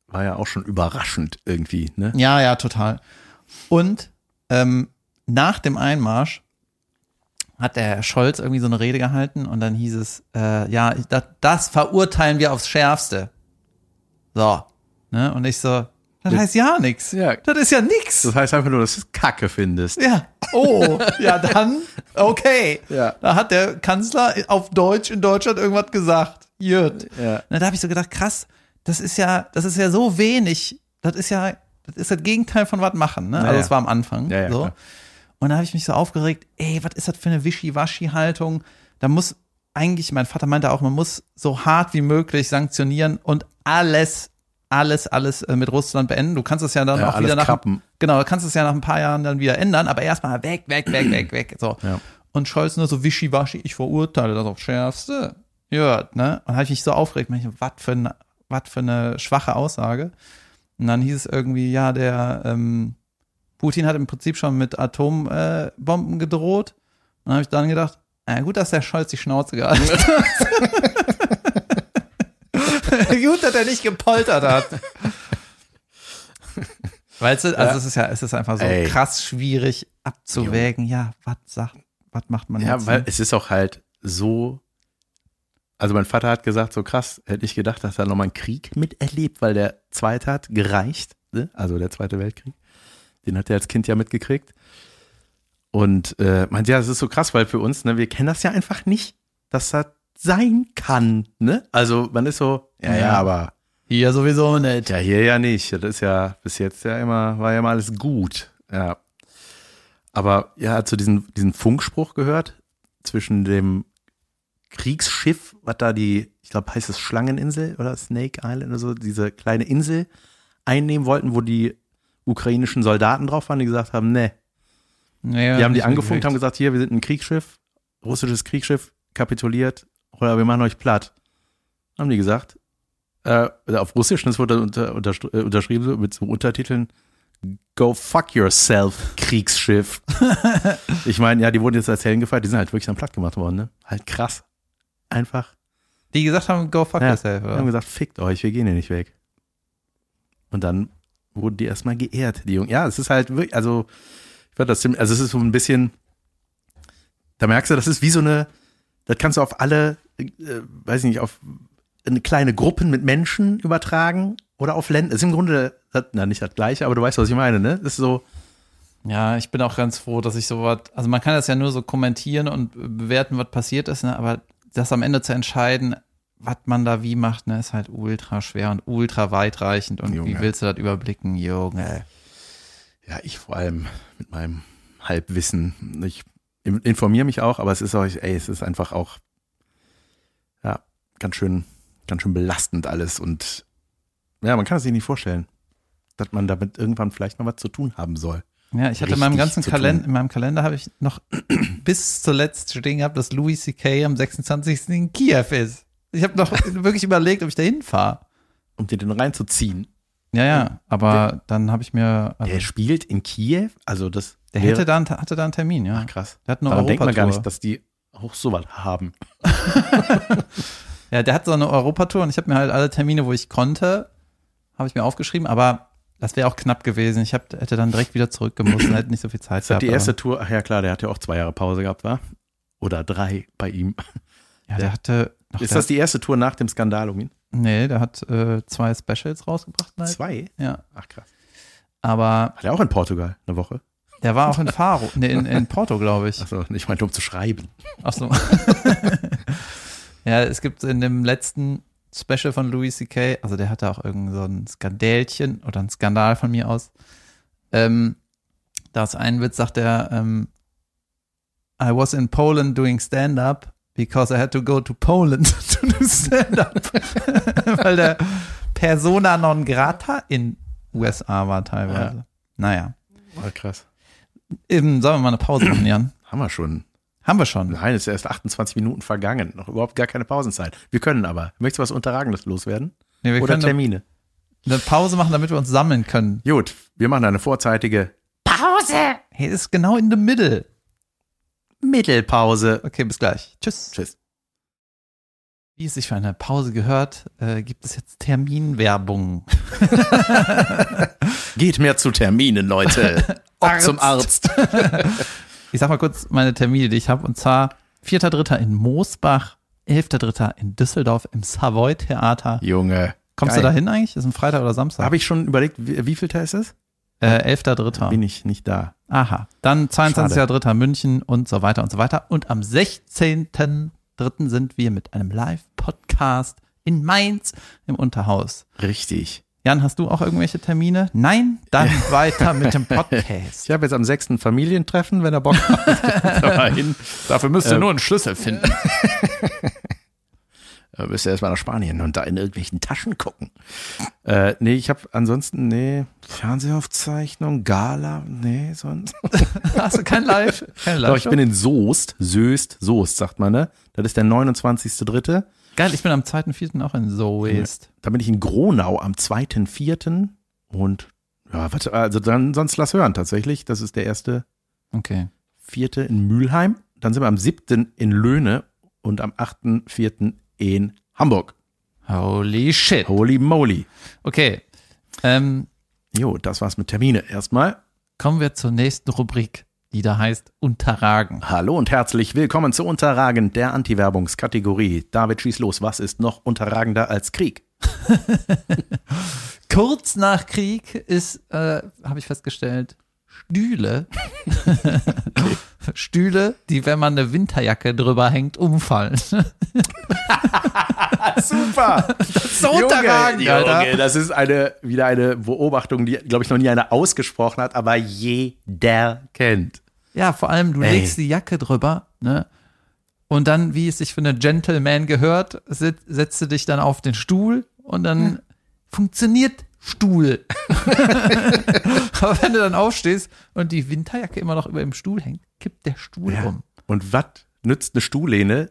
war ja auch schon überraschend irgendwie, ne? Ja, ja, total. Und ähm, nach dem Einmarsch hat der Herr Scholz irgendwie so eine Rede gehalten und dann hieß es, äh, ja, das, das verurteilen wir aufs Schärfste. So. Ne? Und ich so, das heißt ja nichts. Ja. Das ist ja nix. Das heißt einfach nur, dass du es Kacke findest. Ja. Oh, ja, dann, okay. Ja. Da hat der Kanzler auf Deutsch in Deutschland irgendwas gesagt. Jut. Ja. Na, da habe ich so gedacht, krass, das ist ja, das ist ja so wenig. Das ist ja, das ist das Gegenteil von was machen, ne? Also es war am Anfang. Ja, ja, so. klar. Und da habe ich mich so aufgeregt, ey, was ist das für eine Wischiwaschi-Haltung? Da muss eigentlich, mein Vater meinte auch, man muss so hart wie möglich sanktionieren und alles, alles, alles äh, mit Russland beenden. Du kannst es ja dann Ja, auch wieder nach, kappen. genau, du kannst es ja nach ein paar Jahren dann wieder ändern, aber erstmal weg, weg, weg, weg, weg, so. Ja. Und Scholz nur so wischiwaschi, ich verurteile das aufs Schärfste. Ja, ne? Und habe ich mich so aufgeregt, was für eine, was für eine schwache Aussage. Und dann hieß es irgendwie, ja, der ähm, Putin hat im Prinzip schon mit Atombomben Bomben gedroht. Und dann habe ich dann gedacht, na gut, dass der Scholz die Schnauze gehalten hat. gut, dass er nicht gepoltert hat. Weißt du, also Ja. es ist ja, es ist einfach so Ey. krass schwierig abzuwägen, ja, was sagt, was macht man Ja, jetzt? weil es ist auch halt so. Also mein Vater hat gesagt, so krass, hätte ich gedacht, dass er nochmal einen Krieg miterlebt, weil der zweite hat gereicht, ne? also der Zweite Weltkrieg. Den hat er als Kind ja mitgekriegt. Und äh, meint, ja, das ist so krass, weil für uns, ne, wir kennen das ja einfach nicht, dass das sein kann, ne? Also man ist so, ja, ja, Ja. aber Hier sowieso nicht. ja, hier ja nicht. Das ist ja bis jetzt ja immer, war ja immer alles gut. Ja. Aber ja, hat so diesen, diesen Funkspruch gehört zwischen dem Kriegsschiff, was da die, ich glaube, heißt es Schlangeninsel oder Snake Island oder so, diese kleine Insel einnehmen wollten, wo die ukrainischen Soldaten drauf waren, die gesagt haben, ne, Nee, die haben die angefunkt, haben gesagt, hier, wir sind ein Kriegsschiff, russisches Kriegsschiff, kapituliert, oder wir machen euch platt. Haben die gesagt. Äh, auf Russisch, das wurde unter, unter, äh, unterschrieben mit so Untertiteln. Go fuck yourself, Kriegsschiff. ich meine, ja, die wurden jetzt als Helden gefeiert, die sind halt wirklich dann platt gemacht worden, ne? Halt krass. Einfach. Die gesagt haben, go fuck Ja, yourself, Die haben oder? gesagt, fickt euch, wir gehen hier nicht weg. Und dann wurden die erstmal geehrt, die Jungen. Ja, es ist halt wirklich, also, ich fand das ziemlich, also es ist so ein bisschen, da merkst du, das ist wie so eine, das kannst du auf alle, äh, weiß ich nicht, auf eine kleine Gruppen mit Menschen übertragen oder auf Länder. Ist im Grunde, das, na, nicht das gleiche, aber du weißt, was ich meine, ne? Das ist so, Ja, ich bin auch ganz froh, dass ich sowas, also man kann das ja nur so kommentieren und bewerten, was passiert ist, ne? aber das am Ende zu entscheiden, was man da wie macht, ne, ist halt ultra schwer und ultra weitreichend und Junge. wie willst du das überblicken, Junge? ja, ich vor allem mit meinem Halbwissen. Ich in- informiere mich auch, aber es ist auch, ey, es ist einfach auch, ja, ganz schön, ganz schön belastend alles und ja, man kann es sich nicht vorstellen, dass man damit irgendwann vielleicht mal was zu tun haben soll. Ja, ich hatte in meinem ganzen Kalender, in meinem Kalender habe ich noch bis zuletzt stehen gehabt, dass Louis C.K. am 26. in Kiew ist. Ich habe noch wirklich überlegt, ob ich da hinfahre. Um dir den reinzuziehen. Ja, ja, aber dann habe ich mir, also, Der spielt in Kiew, also das der wäre- hätte da, einen- hatte da einen Termin, ja. Ach, krass. Der hat eine Daran denkt man gar nicht, dass die auch sowas haben. Ja, der hat so eine Europatour und ich habe mir halt alle Termine, wo ich konnte, habe ich mir aufgeschrieben, aber das wäre auch knapp gewesen. Ich hab, hätte dann direkt wieder zurückgemusst und hätte nicht so viel Zeit das die gehabt, erste Tour? Ach ja, klar, der hat ja auch zwei Jahre Pause gehabt, war? Oder drei bei ihm. aber, Ja, der hatte. Ach, Ist der, das die erste Tour nach dem Skandal um ihn? Nee, der hat äh, zwei Specials rausgebracht. Halt. Zwei? Ja. Ach krass. Aber Hat er auch in Portugal eine Woche? der war auch in Faro, nee, in, in Porto, glaube ich. Achso, ich meinte, um zu schreiben. Ach so. ja, es gibt in dem letzten Special von Louis C.K., also der hatte auch irgend so ein Skandälchen oder ein Skandal von mir aus. Ähm, da ist ein Witz, sagt er, ähm, I was in Poland doing stand-up because I had to go to Poland to do stand-up. Weil der Persona non grata in USA war teilweise. Ja. Naja. War krass. Eben, sollen wir mal eine Pause machen, Jan? Haben wir schon. Haben wir schon. Nein, es ist erst 28 Minuten vergangen. Noch überhaupt gar keine Pausenzeit. Wir können aber. Möchtest du was Unterragendes loswerden? Nee, wir Oder können eine, Termine? eine Pause machen, damit wir uns sammeln können. Gut, wir machen eine vorzeitige Pause! Hey, ist genau in the middle. Mittelpause. Okay, bis gleich. Tschüss. Tschüss. Wie es sich für eine Pause gehört, äh, gibt es jetzt Terminwerbung. Geht mehr zu Terminen, Leute. Arzt. zum Arzt. Ich sag mal kurz meine Termine, die ich habe. Und zwar 4.3. in Moosbach, 11.3. in Düsseldorf im Savoy Theater. Junge. Kommst Geil. du da hin eigentlich? Ist ein Freitag oder Samstag? Habe ich schon überlegt, wie, wie viel Teil ist es? Äh, 11.3. Bin ich nicht da. Aha. Dann 22.3. München und so weiter und so weiter. Und am 16.3. sind wir mit einem Live-Podcast in Mainz im Unterhaus. Richtig. Jan, hast du auch irgendwelche Termine? Nein? Dann weiter mit dem Podcast. Ich habe jetzt am 6. Familientreffen, wenn er Bock hat. Dafür müsst ihr nur einen Schlüssel finden. Da müsst ihr erstmal nach Spanien und da in irgendwelchen Taschen gucken. Äh, nee, ich habe ansonsten, nee, Fernsehaufzeichnung, Gala, nee, sonst. Hast du kein Live? Kein Doch, ich bin in Soest, Söst, Soest, sagt man, ne? Das ist der 29.3. Geil, ich bin am 2.4. auch in Soest. Da bin ich in Gronau am 2.4. und ja, warte, also dann sonst lass hören tatsächlich. Das ist der erste Okay. vierte in Mülheim. Dann sind wir am 7. in Löhne und am 8.4. in Hamburg. Holy shit. Holy moly. Okay. Ähm, Jo, das war's mit Termine erstmal. kommen wir zur nächsten Rubrik, die da heißt Unterragen. Hallo und herzlich willkommen zu Unterragend, der Anti-Werbungskategorie. David, schieß los. Was ist noch unterragender als Krieg? Kurz nach Krieg ist, äh, habe ich festgestellt, Stühle. Stühle, die, wenn man eine Winterjacke drüber hängt, umfallen. Super! Das ist so unterragend, Junge, Alter. Junge, das ist eine, wieder eine Beobachtung, die, glaube ich, noch nie einer ausgesprochen hat, aber jeder kennt. Ja, vor allem, du Ey. legst die Jacke drüber, ne? Und dann, wie es sich für einen Gentleman gehört, setzt du dich dann auf den Stuhl und dann funktioniert Stuhl. Aber wenn du dann aufstehst und die Winterjacke immer noch über dem Stuhl hängt, kippt der Stuhl um. Und was nützt eine Stuhllehne,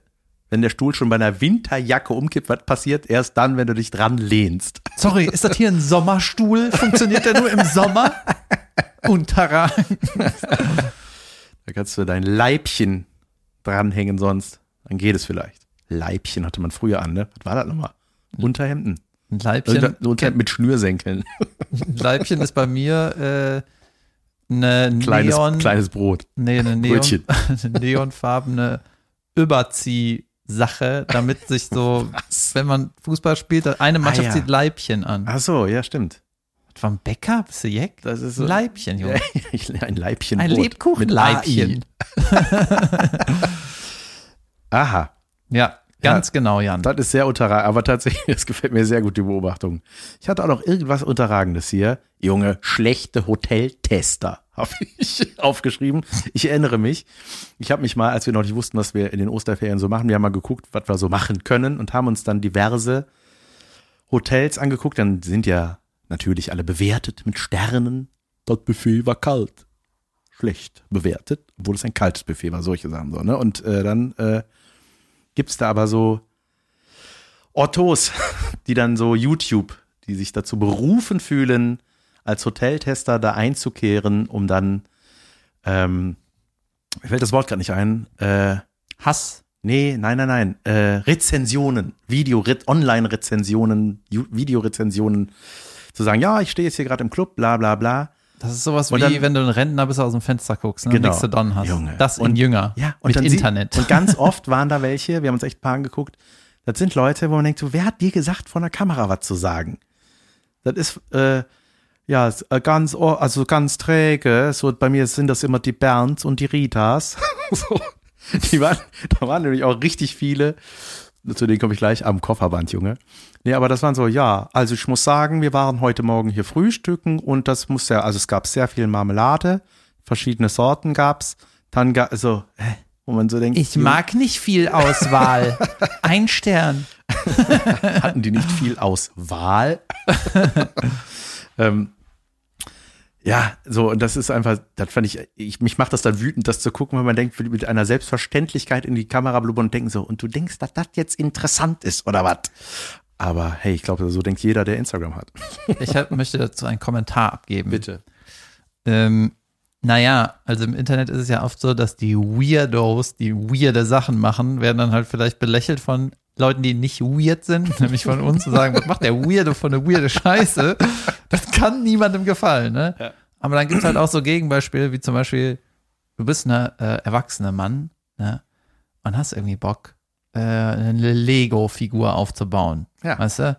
wenn der Stuhl schon bei einer Winterjacke umkippt? Was passiert erst dann, wenn du dich dran lehnst? Sorry, ist das hier ein Sommerstuhl? Funktioniert der nur im Sommer? Unterragend. Da kannst du dein Leibchen dranhängen sonst. Dann geht es vielleicht. Leibchen hatte man früher an, ne? Was war das nochmal? Unterhemden. Ein Leibchen, Unter, Unterhemden mit Schnürsenkeln. ein Leibchen ist bei mir äh, eine Kleines, Neon, kleines Brot. nee, eine Neon, Brötchen. eine neonfarbene Überziehsache, damit sich so, wenn man Fußball spielt, eine Mannschaft Ah, ja. zieht Leibchen an. Ach so, ja, stimmt. Was war ein Bäcker? Bist du Jack? Das ist so. Leibchen, Junge. ein Leibchen Ein Lebkuchenleibchen. Aha. Ja, ganz genau, Jan. Das ist sehr unterragend, aber tatsächlich, das gefällt mir sehr gut, die Beobachtung. Ich hatte auch noch irgendwas Unterragendes hier. Junge, schlechte Hoteltester habe ich aufgeschrieben. Ich erinnere mich, ich habe mich mal, als wir noch nicht wussten, was wir in den Osterferien so machen, wir haben mal geguckt, was wir so machen können und haben uns dann diverse Hotels angeguckt. Dann sind ja natürlich alle bewertet mit Sternen. Das Buffet war kalt. Schlecht bewertet, obwohl es ein kaltes Buffet war, solche Sachen so, ne? Und äh, dann äh, gibt's da aber so Ottos, die dann so YouTube, die sich dazu berufen fühlen, als Hoteltester da einzukehren, um dann, ähm, mir fällt das Wort gerade nicht ein, äh, Hass. nee, nein, nein, nein, äh, Rezensionen, Video, Online-Rezensionen, Videorezensionen, zu sagen, ja, ich stehe jetzt hier gerade im Club, bla bla bla. Das ist sowas Und wie, dann- wenn du einen Rentner bis aus dem Fenster guckst, ne? Genau. Nichts zu hast. Junge. Das in Und- Jünger. Ja, und mit dann sie- Internet. Und ganz oft waren da welche, wir haben uns echt ein paar angeguckt, das sind Leute, wo man denkt, so, wer hat dir gesagt, vor der Kamera was zu sagen? Das ist, äh, ja, äh, ganz, also ganz träge, so bei mir sind das immer die Bernds und die Ritas. so, die waren, da waren nämlich auch richtig viele, zu denen komme ich gleich, am Kofferband, Junge. Nee, aber das waren so, ja, also ich muss sagen, wir waren heute Morgen hier frühstücken und das muss ja, also es gab sehr viel Marmelade, verschiedene Sorten gab's, dann gab, also, hä, wo man so denkt, Ich mag nicht viel Auswahl. Ein Stern. hatten die nicht viel Auswahl. ähm, ja, so, und das ist einfach, das fand ich, ich mich macht das dann wütend, das zu gucken, wenn man denkt, mit einer Selbstverständlichkeit in die Kamera blubbern und denken so, und du denkst, dass das jetzt interessant ist, oder was? Aber hey, ich glaube, so denkt jeder, der Instagram hat. Ich hab, möchte dazu einen Kommentar abgeben. Ähm, naja, also im Internet ist es ja oft so, dass die Weirdos, die weirde Sachen machen, werden dann halt vielleicht belächelt von Leuten, die nicht weird sind, nämlich von uns, und sagen, was macht der Weirdo von eine weirde Scheiße? Das kann niemandem gefallen, ne? Ja. Aber dann gibt's halt auch so Gegenbeispiele, wie zum Beispiel, du bist eine äh, erwachsene Mann, ne? Und hast irgendwie Bock, äh, eine Lego-Figur aufzubauen. Ja. Weißt du?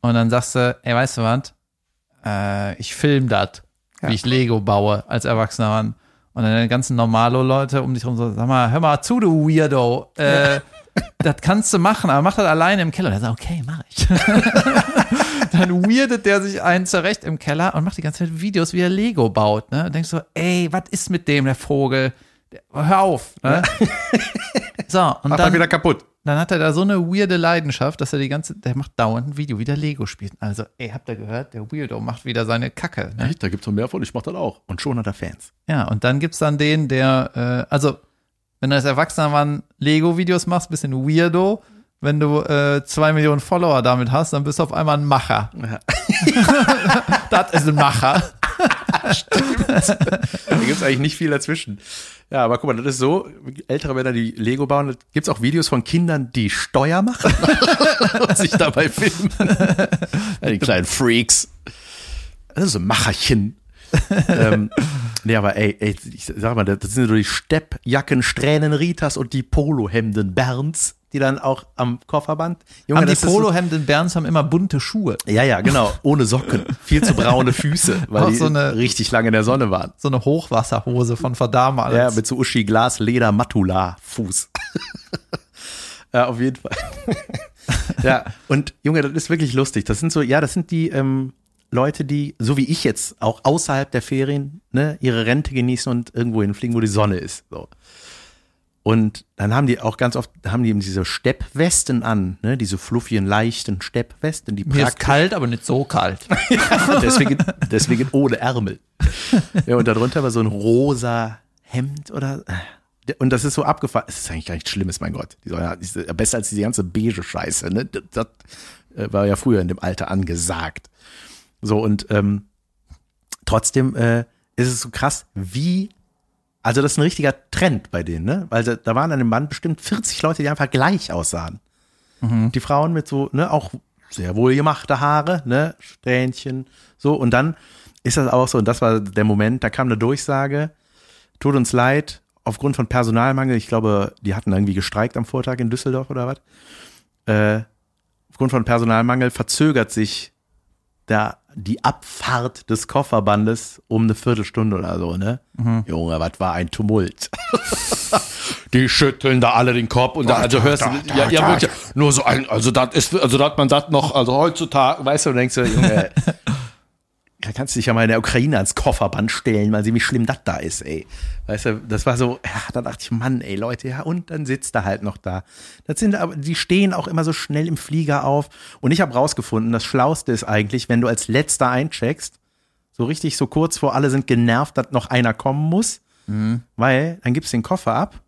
Und dann sagst du, ey, weißt du was? Äh, ich film das, Ja. wie ich Lego baue als erwachsener Mann. Und dann die ganzen Normalo-Leute um dich rum so, sag mal, hör mal zu, du Weirdo. Äh, das kannst du machen, aber mach das alleine im Keller. Und er sagt, okay, mach ich. dann weirdet der sich einen zurecht im Keller und macht die ganze Zeit Videos, wie er Lego baut. Ne? Und denkst so, ey, was ist mit dem, der Vogel? Hör auf. Ne? so, und Macht dann, er wieder kaputt. Dann hat er da so eine weirde Leidenschaft, dass er die ganze, der macht dauernd ein Video, wie der Lego spielt. Also, ey, habt ihr gehört? Der Weirdo macht wieder seine Kacke. Ne? Echt, da gibt's noch mehr von, ich mach das auch. Und schon hat er Fans. Ja, und dann gibt's dann den, der, äh, also, wenn du als Erwachsener mal Lego-Videos machst, bisschen weirdo. Wenn du äh, zwei Millionen Follower damit hast, dann bist du auf einmal ein Macher. das ist ein Macher. Da gibt's eigentlich nicht viel dazwischen. Ja, aber guck mal, das ist so, ältere Männer, die Lego bauen, da gibt's auch Videos von Kindern, die Steuer machen und sich dabei filmen. Ja, die kleinen Freaks. Das ist so ein Macherchen. ähm, nee, aber ey, ey, ich sag mal, das sind so die Steppjacken Strähnen Ritas und die Polohemden Bernds, die dann auch am Kofferband. Junge, Haben die Polohemden Berns haben immer bunte Schuhe. Ja, ja, genau. Ohne Socken. Viel zu braune Füße, weil Auch die so eine- richtig lange in der Sonne waren. So eine Hochwasserhose von verdamals. Ja, mit so Uschi Glas Leder Matula Fuß. ja, auf jeden Fall. ja, und Junge, das ist wirklich lustig. Das sind so, ja, das sind die ähm, Leute, die, so wie ich jetzt, auch außerhalb der Ferien, ne, ihre Rente genießen und irgendwo hinfliegen, wo die Sonne ist. So. Und dann haben die auch ganz oft, haben die eben diese Steppwesten an, ne, diese fluffigen, leichten Steppwesten, die Mir ist kalt, aber nicht so kalt. deswegen, deswegen ohne Ärmel. Ja, und darunter war so ein rosa Hemd oder. Und das ist so abgefahren. Es ist eigentlich gar nichts Schlimmes, mein Gott. Die ja, ja besser als diese ganze beige Scheiße. Ne? Das, das äh, war ja früher in dem Alter angesagt. So, und ähm, trotzdem äh, ist es so krass, wie. Also, das ist ein richtiger Trend bei denen, ne? Weil da- waren an dem Band bestimmt 40 Leute, die einfach gleich aussahen. Die Frauen mit so, ne, auch sehr wohlgemachte Haare, ne, Strähnchen, so. Und dann ist das auch so, und das war der Moment, da kam eine Durchsage, tut uns leid, aufgrund von Personalmangel, ich glaube, die hatten irgendwie gestreikt am Vortag in Düsseldorf oder was, äh, aufgrund von Personalmangel verzögert sich da die Abfahrt des Kofferbandes um eine Viertelstunde oder so, ne? Junge, was war ein Tumult. Die schütteln da alle den Kopf und da, also hörst du, ja, ja, wirklich, nur so ein, also das ist, also das man sagt noch, also heutzutage, weißt du, denkst du, Junge, da kannst du dich ja mal in der Ukraine ans Kofferband stellen, mal sehen, wie schlimm das da ist, ey. Weißt du, das war so, ja, da dachte ich, Mann, ey, Leute, ja, und dann sitzt er halt noch da. Das sind aber, die stehen auch immer so schnell im Flieger auf. Und ich habe rausgefunden, das Schlauste ist eigentlich, wenn du als letzter eincheckst, so richtig so kurz vor alle sind genervt, dass noch einer kommen muss, weil dann gibst du den Koffer ab.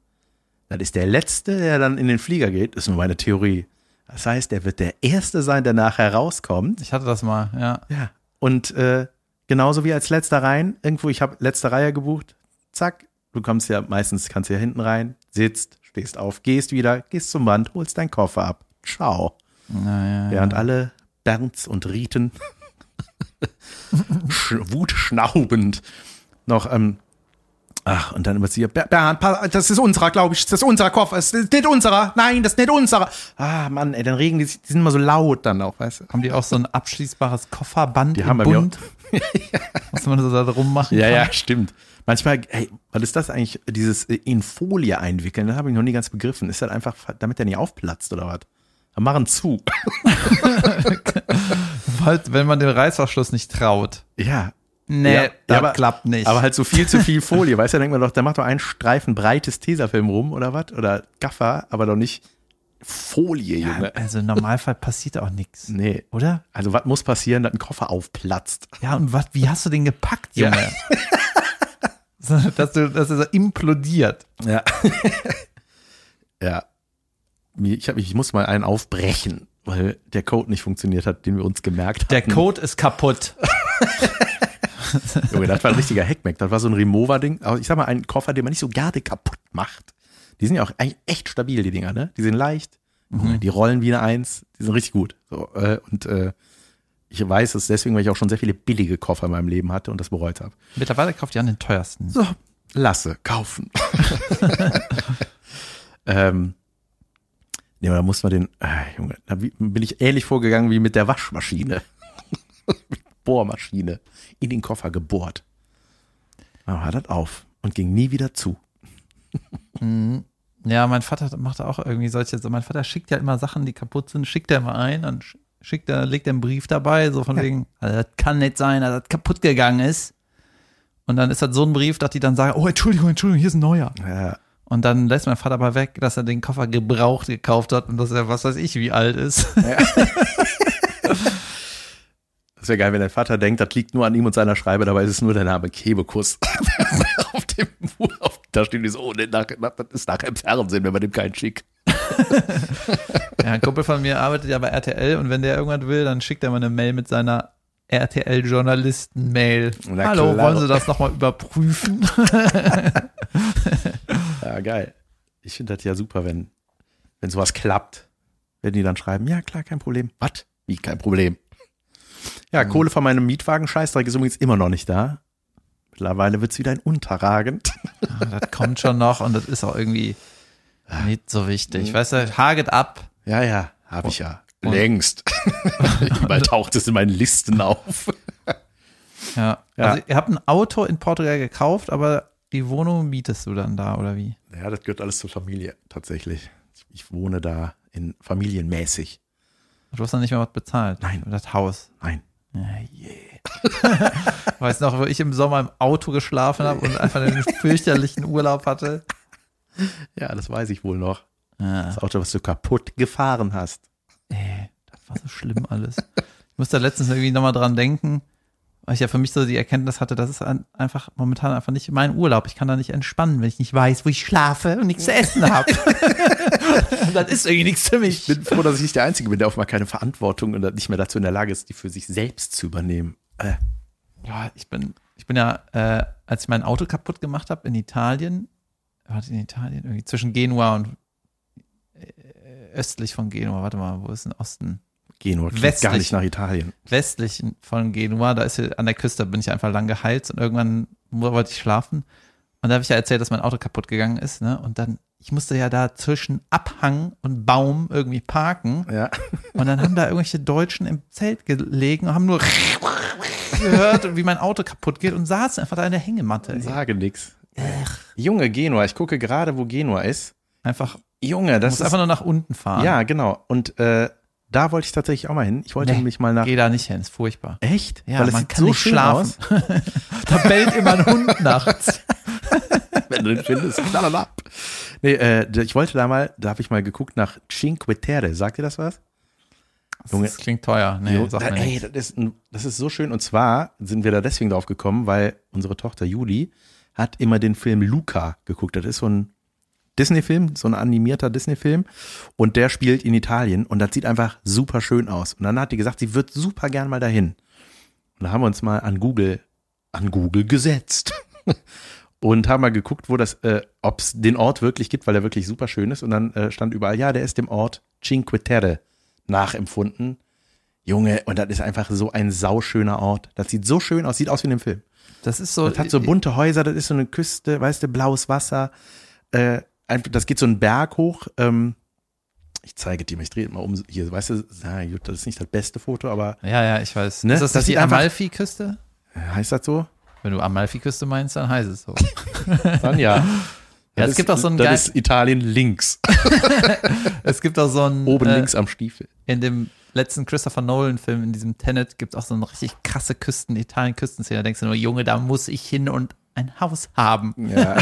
Das ist der Letzte, der dann in den Flieger geht, ist nur meine Theorie. Das heißt, er wird der Erste sein, der nachher rauskommt. Ich hatte das mal, ja. Ja. Und äh, genauso wie als letzter rein, irgendwo, ich habe letzte Reihe gebucht, zack, du kommst ja meistens, kannst ja hinten rein, sitzt, stehst auf, gehst wieder, gehst zum Band, holst deinen Koffer ab. Ciao. Naja, Während alle Bernds und Riten sch- wutschnaubend noch ähm, Ach, und dann immer sie, Ber- Bernd, das ist unserer, glaube ich, das ist unser Koffer, das ist nicht unserer, nein, das ist nicht unserer. Ah, Mann, ey, dann regen die sich, die sind immer so laut dann auch, weißt du. Haben die auch so ein abschließbares Kofferband Die im haben bei mir Bund? was man so da drum machen Ja, kann? ja, stimmt. Manchmal, hey, was ist das eigentlich, dieses äh, in Folie einwickeln, das habe ich noch nie ganz begriffen. Ist das einfach, damit der nicht aufplatzt oder was? Dann machen zu. Halt, wenn man den Reißverschluss nicht traut. Ja. Nee, Ja, das aber- klappt nicht. Aber halt so viel zu viel Folie, weißt du, da denkt man doch, da macht doch einen Streifen breites Tesafilm rum oder was? Oder Gaffer, aber doch nicht Folie, ja, Junge. also im Normalfall passiert auch nichts. Nee. Oder? Also was muss passieren, dass ein Koffer aufplatzt? Ja, und was, wie hast du den gepackt, Ja. Junge? so, dass, du, dass er so implodiert. Ja. ja. Ich, hab, ich muss mal einen aufbrechen, weil der Code nicht funktioniert hat, den wir uns gemerkt haben. Der Code ist kaputt. Junge, das war ein richtiger Hackmack. Das war so ein Remover-Ding. Ich sag mal, ein Koffer, den man nicht so gerne kaputt macht. Die sind ja auch eigentlich echt stabil, die Dinger, ne? Die sind leicht. Junge, Die rollen wie eine Eins. Die sind richtig gut. So, äh, und äh, ich weiß es deswegen, weil ich auch schon sehr viele billige Koffer in meinem Leben hatte und das bereut habe. Mittlerweile kauft Jan den teuersten. So, lasse, kaufen. ähm, nee, aber da muss man den, äh, Junge, da bin ich ähnlich vorgegangen wie mit der Waschmaschine. Bohrmaschine in den Koffer gebohrt. Aber hat das auf. und ging nie wieder zu. Mhm. Ja, mein Vater macht auch irgendwie solche, so mein Vater schickt ja immer Sachen, die kaputt sind, schickt er immer ein, dann sch- schickt er, legt einen Brief dabei, so von wegen, also das kann nicht sein, dass das kaputt gegangen ist. Und dann ist das so ein Brief, dass die dann sagen, oh, Entschuldigung, Entschuldigung, hier ist ein neuer. Ja, Und dann lässt mein Vater aber weg, dass er den Koffer gebraucht gekauft hat und dass er, was weiß ich, wie alt ist. das wäre geil, wenn dein Vater denkt, das liegt nur an ihm und seiner Schreibe, dabei ist es nur der Name Kebekus. auf dem auf, da steht die so, oh, nach, nach, das ist nachher im Fernsehen, wenn man dem keinen schickt. Ja, ein Kumpel von mir arbeitet ja bei RTL und wenn der irgendwas will, dann schickt er mal eine Mail mit seiner RTL-Journalisten-Mail. Na Hallo, klar. wollen Sie das nochmal überprüfen? Ja, geil. Ich finde das ja super, wenn, wenn sowas klappt. Wenn die dann schreiben, ja klar, kein Problem. Was? Wie, kein Problem. Ja, Kohle von meinem Mietwagen-Scheißdreck ist übrigens immer noch nicht da. Mittlerweile wird's wieder ein unterragend. Ja, das kommt schon noch und das ist auch irgendwie nicht so wichtig. Weißt du, haget ab. Ja, ja, habe ich ja. Und- Längst. Bald taucht es in meinen Listen auf. Ja. Ja. Also ihr habt ein Auto in Portugal gekauft, aber die Wohnung mietest du dann da, oder wie? Ja, das gehört alles zur Familie, tatsächlich. Ich wohne da in familienmäßig. Du hast dann nicht mehr was bezahlt. Nein. Das Haus. Nein. Ja, yeah. weißt noch, wo ich im Sommer im Auto geschlafen habe und einfach einen fürchterlichen Urlaub hatte? Ja, das weiß ich wohl noch. Ja. Das Auto, was du kaputt gefahren hast. Ey, das war so schlimm alles. Ich musste letztens irgendwie nochmal dran denken, weil ich ja für mich so die Erkenntnis hatte, das ist ein, einfach momentan einfach nicht mein Urlaub. Ich kann da nicht entspannen, wenn ich nicht weiß, wo ich schlafe und nichts zu essen habe. das ist irgendwie nichts für mich. Ich bin froh, dass ich nicht der Einzige bin, der auf mal keine Verantwortung und nicht mehr dazu in der Lage ist, die für sich selbst zu übernehmen. Äh, Ja, ich bin, ich bin ja, äh, als ich mein Auto kaputt gemacht habe in Italien, warte in Italien, irgendwie zwischen Genua und äh, östlich von Genua, warte mal, wo ist denn Osten? Genua klingt Westlich. gar nicht nach Italien. westlich von Genua, da ist hier an der Küste, bin ich einfach lang geheizt und irgendwann wollte ich schlafen. Und da habe ich ja erzählt, dass mein Auto kaputt gegangen ist, ne? Und dann, ich musste ja da zwischen Abhang und Baum irgendwie parken. Ja. Und dann haben da irgendwelche Deutschen im Zelt gelegen und haben nur gehört, wie mein Auto kaputt geht und saßen einfach da in der Hängematte. ey. Sage nix. Junge, Genua. Ich gucke gerade, wo Genua ist. Einfach, Junge, das musst ist. einfach nur nach unten fahren. Ja, genau. Und äh, da wollte ich tatsächlich auch mal hin. Ich wollte Nee, nämlich mal nach. Geh da nicht hin, ist furchtbar. Echt? Ja, Weil es man kann so nicht schlafen. Da bellt immer ein Hund nachts. wenn du den findest. Knallerlapp. Nee, äh, ich wollte da mal, da habe ich mal geguckt nach Cinque Terre. Sagt ihr das was? Junge. Das klingt teuer. Nee, Jo, sag da, ey, das ist, das ist so schön. Und zwar sind wir da deswegen drauf gekommen, weil unsere Tochter Juli hat immer den Film Luca geguckt. Das ist so ein Disney-Film, so ein animierter Disney-Film. Und der spielt in Italien und das sieht einfach super schön aus. Und dann hat die gesagt, sie wird super gern mal dahin. Und da haben wir uns mal an Google, an Google gesetzt. Und haben mal geguckt, wo das, äh, ob es den Ort wirklich gibt, weil er wirklich super schön ist. Und dann äh, stand überall, ja, der ist dem Ort Cinque Terre nachempfunden. Junge, und das ist einfach so ein sauschöner Ort. Das sieht so schön aus, sieht aus wie in dem Film. Das ist so. Das hat so bunte Häuser, das ist so eine Küste, weißt du, blaues Wasser. Äh, das geht so einen Berg hoch. Ähm, ich zeige dir mal, ich drehe mal um. Hier, weißt du, na gut, das ist nicht das beste Foto, aber Ja, ja, ich weiß. Ne? Ist das, Das die Amalfi-Küste? heißt das so? Wenn du Amalfi-Küste meinst, dann heißt es so. Dann ja. Ja, Das es gibt ist- auch so einen Das ist Italien links, es gibt auch so ein. oben äh, links am Stiefel. In dem letzten Christopher Nolan-Film, in diesem Tenet, gibt es auch so eine richtig krasse Küsten, Italien-Küstenszene. Da denkst du nur, Junge, da muss ich hin und ein Haus haben. Ja.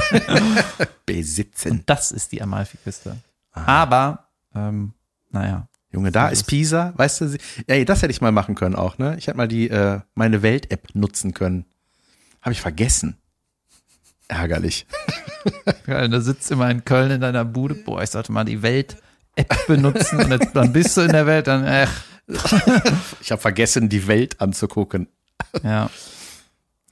Besitzen. Das ist die Amalfi-Küste. Aber, ähm, naja. Junge, da ist Pisa, weißt du, sie- ey, das hätte ich mal machen können auch, ne? Ich hätte mal die äh, meine Welt-App nutzen können. Habe ich vergessen. Ärgerlich. Ja, du sitzt immer in Köln in deiner Bude. Boah, ich sollte mal die Welt-App benutzen. Und jetzt, dann bist du in der Welt, dann, äh, Ich habe vergessen, die Welt anzugucken. ja.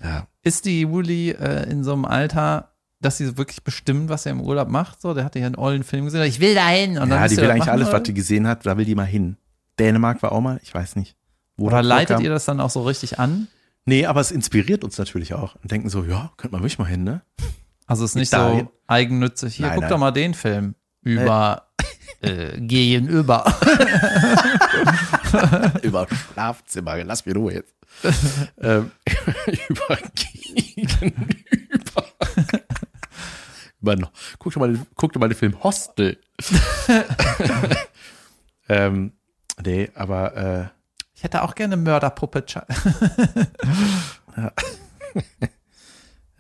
Ja. Ist die Juli äh, in so einem Alter, dass sie wirklich bestimmt, was er im Urlaub macht? So, der hatte ja einen ollen Film gesehen. Ich will. Und dann ja, die will eigentlich alles, oder? was die gesehen hat, da will die mal hin. Dänemark war auch mal, ich weiß nicht. Oder das leitet vorkam. ihr das dann auch so richtig an? Nee, aber es inspiriert uns natürlich auch. Und denken so, ja, könnte man wirklich mal hin, ne? Also es ist nicht Italien. so eigennützig. Hier, Nein, guck nein. doch mal den Film über äh, gegenüber. Über Schlafzimmer, lass mir Ruhe jetzt. ähm, über gegenüber. Über, guck, dir mal, den- guck dir mal den Film Hostel. ähm, nee, aber äh, Ich hätte auch gerne Mörderpuppe. Cha-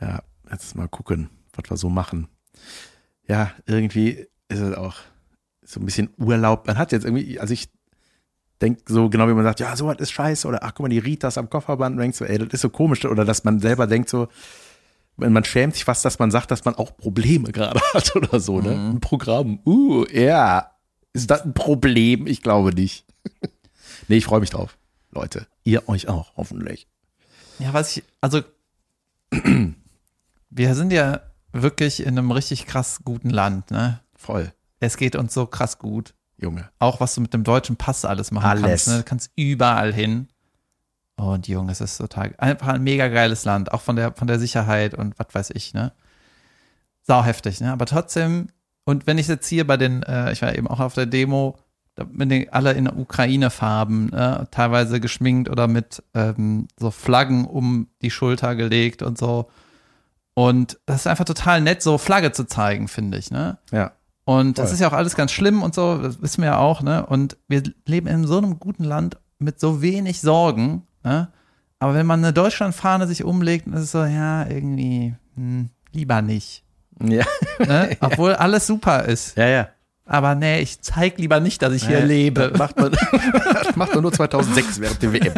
ja, jetzt mal gucken, was wir so machen. Ja, irgendwie ist es auch so ein bisschen Urlaub. Man hat jetzt irgendwie, also ich denke so genau wie man sagt, ja, sowas ist scheiße oder ach guck mal, die Ritas am Kofferband und denkst so, ey, das ist so komisch oder dass man selber denkt so, wenn man schämt sich fast, dass man sagt, dass man auch Probleme gerade hat oder so, ne? Ein Programm. Uh, ja. Ist das ein Problem? Ich glaube nicht. nee, ich freue mich drauf. Leute, ihr euch auch, hoffentlich. Ja, was ich, also wir sind ja wirklich in einem richtig krass guten Land, ne? Voll, Es geht uns so krass gut. Junge. Auch was du mit dem deutschen Pass alles machen Alles. kannst. Ne? Du kannst überall hin. Und Junge, es ist total einfach ein mega geiles Land, auch von der von der Sicherheit und was weiß ich, ne? Sau heftig, ne? Aber trotzdem, und wenn ich jetzt hier bei den, äh, ich war eben auch auf der Demo, da bin ich alle in Ukraine-Farben, ne? teilweise geschminkt oder mit ähm, so Flaggen um die Schulter gelegt und so. Und das ist einfach total nett, so Flagge zu zeigen, finde ich, ne? Ja. Und das ist ja auch alles ganz schlimm und so, das wissen wir ja auch, ne? Und wir leben in so einem guten Land mit so wenig Sorgen, ne? Aber wenn man eine Deutschlandfahne sich umlegt, dann ist es so, ja, irgendwie, hm, lieber nicht. Ja. Ne? Obwohl alles super ist. Ja, ja. Aber nee, ich zeig lieber nicht, dass ich hier Ja, lebe. Das macht man, das macht man nur 2006 während der WM.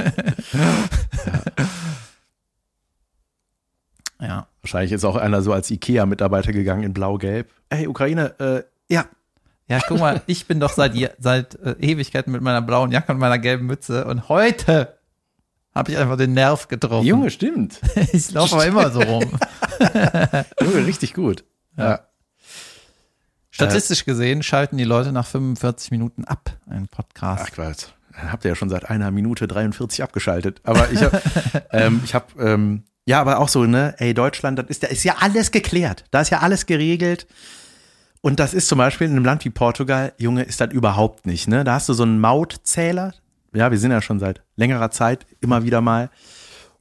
Ja. Wahrscheinlich ist auch einer so als Ikea-Mitarbeiter gegangen in blau-gelb. Hey, Ukraine, äh, ja. Ja, guck mal, ich bin doch seit, seit äh, Ewigkeiten mit meiner blauen Jacke und meiner gelben Mütze und heute habe ich einfach den Nerv getroffen. Junge, stimmt. ich laufe aber immer so rum. Junge, richtig gut. Ja. Statistisch gesehen schalten die Leute nach 45 Minuten ab, einen Podcast. Ach Quatsch. Habt ihr ja schon seit einer Minute 43 abgeschaltet. Aber ich habe, ähm, ich habe, ähm, ja, aber auch so, ne, ey, Deutschland, das ist, da ist ja alles geklärt. Da ist ja alles geregelt. Und das ist zum Beispiel in einem Land wie Portugal, Junge, ist das überhaupt nicht, ne? Da hast du so einen Mautzähler. Ja, wir sind ja schon seit längerer Zeit immer wieder mal.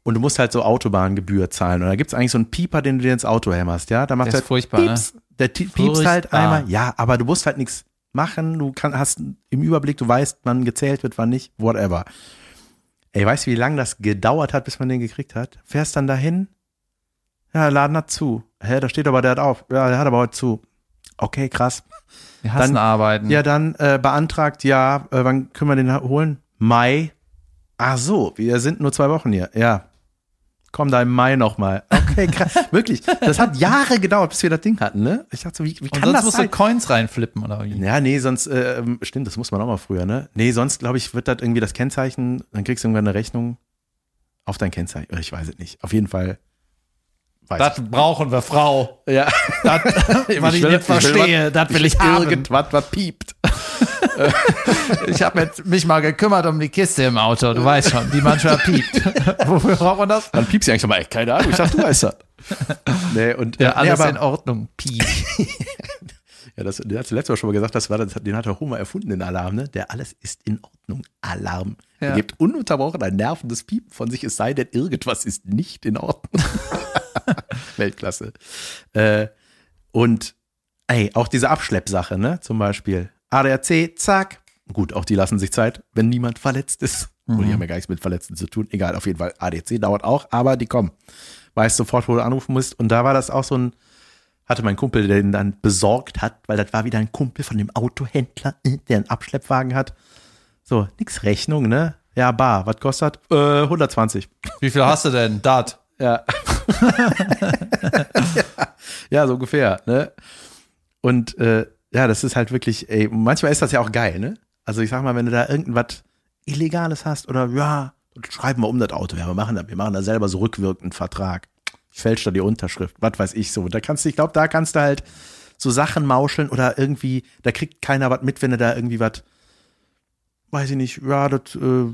Und du musst halt so Autobahngebühr zahlen. Und da gibt's eigentlich so einen Pieper, den du dir ins Auto hämmerst, ja? Da macht Der ist halt furchtbar, ne? Pieps. Der ti- piepst halt einmal. Ja, aber du musst halt nichts machen. Du kann, hast im Überblick, du weißt, wann gezählt wird, wann nicht, whatever. Ey, weißt du, wie lange das gedauert hat, bis man den gekriegt hat? Fährst dann dahin? Ja, der Laden hat zu. Hä, da steht aber, der hat auf. Ja, der hat aber heute zu. Okay, krass. Wir hassen Dann- Arbeiten. Ja, dann äh, beantragt, ja, äh, wann können wir den holen? Mai. Ach so, wir sind nur zwei Wochen hier. Ja. Komm da im Mai nochmal. Okay, krass. Wirklich. Das hat Jahre gedauert, bis wir das Ding hatten, ne? Ich dachte so, wie, wie und kann sonst das musst du sein? Coins reinflippen oder wie? Ja, nee, sonst, äh, ähm, stimmt, das muss man auch mal früher, ne? Nee, sonst, glaube ich, wird das irgendwie das Kennzeichen, dann kriegst du irgendwann eine Rechnung auf dein Kennzeichen. Ich weiß es nicht. Auf jeden Fall. Weiß Das brauchen wir, Frau. ich. Ja. Das, was ich, will- nicht will verstehe, was- das will ich haben. Irgendwas, was piept. Ich habe mich mal gekümmert um die Kiste im Auto, du weißt schon, die manchmal piept. Wofür braucht man das? Dann piepst du eigentlich schon mal, keine Ahnung, ich dachte, du weißt das. nee, und, Ja, äh, alles nee, aber, in Ordnung. Piep. Ja, das, den hast du letztes Mal schon mal gesagt, das war, das, den hat der Homer erfunden, den Alarm, ne? Der alles ist in Ordnung. Alarm. Ja. Er gibt ununterbrochen ein nervendes Piepen von sich, es sei denn, irgendwas ist nicht in Ordnung. Weltklasse. Äh, und ey, auch diese Abschleppsache, ne? Zum Beispiel. ADAC, zack. Gut, auch die lassen sich Zeit, wenn niemand verletzt ist. Und die haben ja gar nichts mit Verletzten zu tun. Egal, auf jeden Fall. ADAC dauert auch, aber die kommen. Weißt sofort, wo du anrufen musst. Und da war das auch so ein, hatte mein Kumpel, der den dann besorgt hat, weil das war wieder ein Kumpel von dem Autohändler, äh, der einen Abschleppwagen hat. So, nix Rechnung, ne? Ja, bar, was kostet? Äh, 120. Wie viel hast du denn? Dat. Ja. ja. Ja, so ungefähr, ne? Und äh, ja, das ist halt wirklich, ey, manchmal ist das ja auch geil, ne? Also ich sag mal, wenn du da irgendwas Illegales hast oder ja, schreiben wir um das Auto, ja, wir machen das, wir machen da selber so rückwirkend Vertrag. Ich fälsche da die Unterschrift, was weiß ich so. Da kannst du, ich glaube, da kannst du halt so Sachen mauscheln oder irgendwie, da kriegt keiner was mit, wenn du da irgendwie was, weiß ich nicht, ja, das, äh,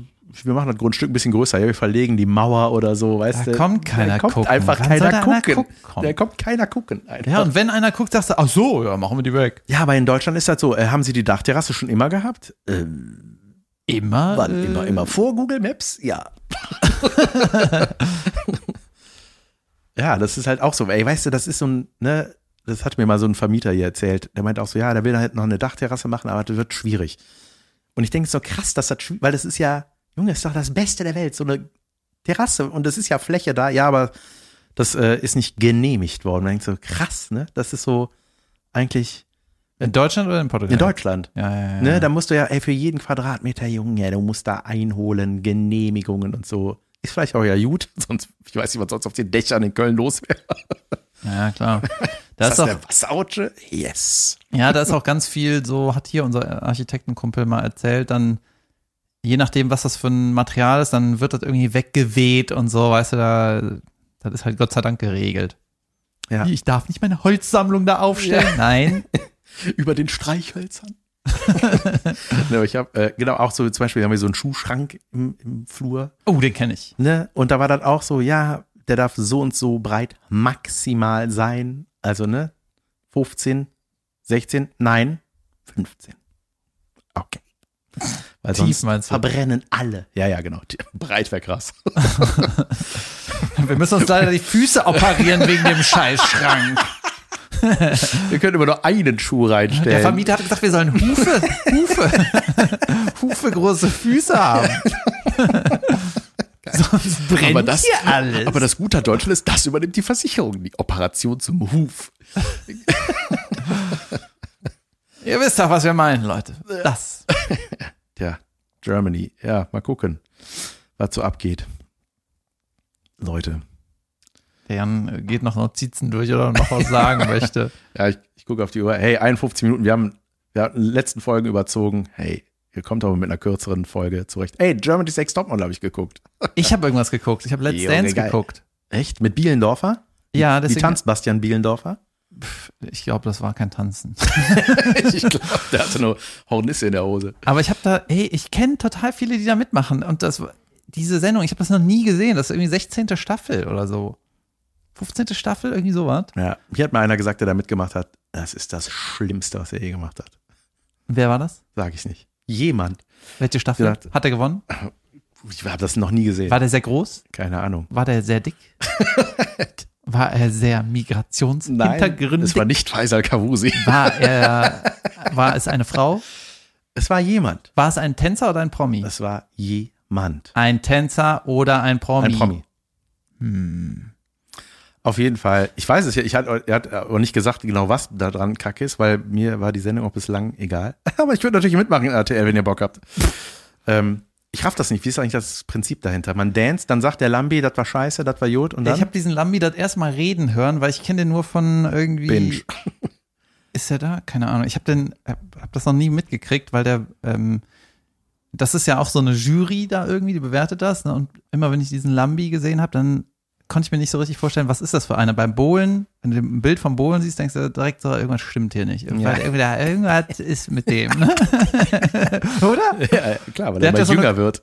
wir machen das Grundstück ein bisschen größer, ja, wir verlegen die Mauer oder so, weißt Da du. kommt keiner da kommt gucken. einfach Wann keiner gucken. gucken? Da kommt keiner gucken. Einfach. Ja, und wenn einer guckt, sagst du, ach so, ja, machen wir die weg. Ja, aber in Deutschland ist das so. Äh, haben Sie die Dachterrasse schon immer gehabt? Ähm, Immer? wann? äh, Immer, immer vor Google Maps? Ja. ja, das ist halt auch so. Ey, weißt du, das ist so ein, ne, das hat mir mal so ein Vermieter hier erzählt. Der meint auch so, ja, der will halt noch eine Dachterrasse machen, aber das wird schwierig. Und ich denke so krass, dass das, weil das ist ja, Junge, ist doch das Beste der Welt, so eine Terrasse und es ist ja Fläche da, ja, aber das äh, ist nicht genehmigt worden. Man denkt so, krass, ne? Das ist so eigentlich In Deutschland oder in Portugal? in Deutschland. Ja, ja, ja. Ne, da musst du ja, ey, für jeden Quadratmeter, Junge, du musst da einholen, Genehmigungen und so. Ist vielleicht auch ja gut, sonst, ich weiß nicht, was sonst auf den Dächern in Köln los wäre. ja, klar. Da ist das doch, der Wasserautsche? Yes. ja, da ist auch ganz viel, so hat hier unser Architektenkumpel mal erzählt, dann je nachdem, was das für ein Material ist, dann wird das irgendwie weggeweht und so, weißt du, da, das ist halt Gott sei Dank geregelt. Ja. Ich darf nicht meine Holzsammlung da aufstellen. Nein. Über den Streichhölzern. ne, ich habe, äh, genau, auch so, zum Beispiel haben wir so einen Schuhschrank im, im Flur. Oh, den kenne ich. Ne? Und da war dann auch so, ja, der darf so und so breit maximal sein. Also, ne? 15, 16, nein, 15. Okay. Weil Tief meinst du? verbrennen alle. Ja, ja, genau. Breit wäre krass. Wir müssen uns leider die Füße operieren wegen dem Scheißschrank. Wir können immer nur einen Schuh reinstellen. Der Vermieter hat gesagt, wir sollen Hufe, Hufe, Hufe große Füße haben. Sonst brennt aber das, hier alles. aber das Gute an Deutschland ist, das übernimmt die Versicherung, die Operation zum Huf. Ihr wisst doch, was wir meinen, Leute. Das. Ja, Germany. Ja, mal gucken, was so abgeht. Leute. Der Jan geht noch Notizen durch oder noch was sagen möchte. Ja, ich, ich gucke auf die Uhr. Hey, 51 Minuten. Wir haben, wir hatten die letzten Folgen überzogen. Hey, ihr kommt aber mit einer kürzeren Folge zurecht. Hey, Germany's Next Topmodel habe ich geguckt. Ich habe irgendwas geguckt. Ich habe Let's Junge, Dance geil. geguckt. Echt? Mit Bielendorfer? Ja, Wie deswegen. tanzt Bastian Bielendorfer? Ich glaube, das war kein Tanzen. ich glaube, der hatte nur Hornisse in der Hose. Aber ich habe da, hey, ich kenne total viele, die da mitmachen. Und das, diese Sendung, ich habe das noch nie gesehen. Das ist irgendwie 16. Staffel oder so. 15. Staffel, irgendwie sowas. Ja, hier hat mal einer gesagt, der da mitgemacht hat, das ist das Schlimmste, was er je gemacht hat. Wer war das? Sag ich nicht. Jemand. Welche Staffel? Gedacht- Hat er gewonnen? Ich habe das noch nie gesehen. War der sehr groß? Keine Ahnung. War der sehr dick? War er sehr migrationshintergründig? es war nicht Faisal Kavusi. war er, war es eine Frau? Es war jemand. War es ein Tänzer oder ein Promi? Es war jemand. Ein Tänzer oder ein Promi? Ein Promi. Auf jeden Fall. Ich weiß es ja, ich hatte, er hat aber nicht gesagt, genau was da dran kacke ist, weil mir war die Sendung auch bislang egal. Aber ich würde natürlich mitmachen in RTL, wenn ihr Bock habt. ähm, ich raff das nicht. Wie ist eigentlich das Prinzip dahinter? Man danst, dann sagt der Lambi, das war scheiße, das war Jod und dann Ich habe diesen Lambi das erste Mal reden hören, weil ich kenne den nur von irgendwie. Binge. Ist er da? Keine Ahnung. Ich habe den, hab hab das noch nie mitgekriegt, weil der, ähm, das ist ja auch so eine Jury da irgendwie, die bewertet das. Ne? Und immer wenn ich diesen Lambi gesehen habe, dann konnte ich mir nicht so richtig vorstellen, was ist das für einer. Beim Bowlen, wenn du ein Bild vom Bowlen siehst, denkst du direkt so, irgendwas stimmt hier nicht. Irgendwas, Ja. irgendwas ist mit dem. Ne? Oder? Ja, klar, weil Der er mal ja so jünger eine- wird.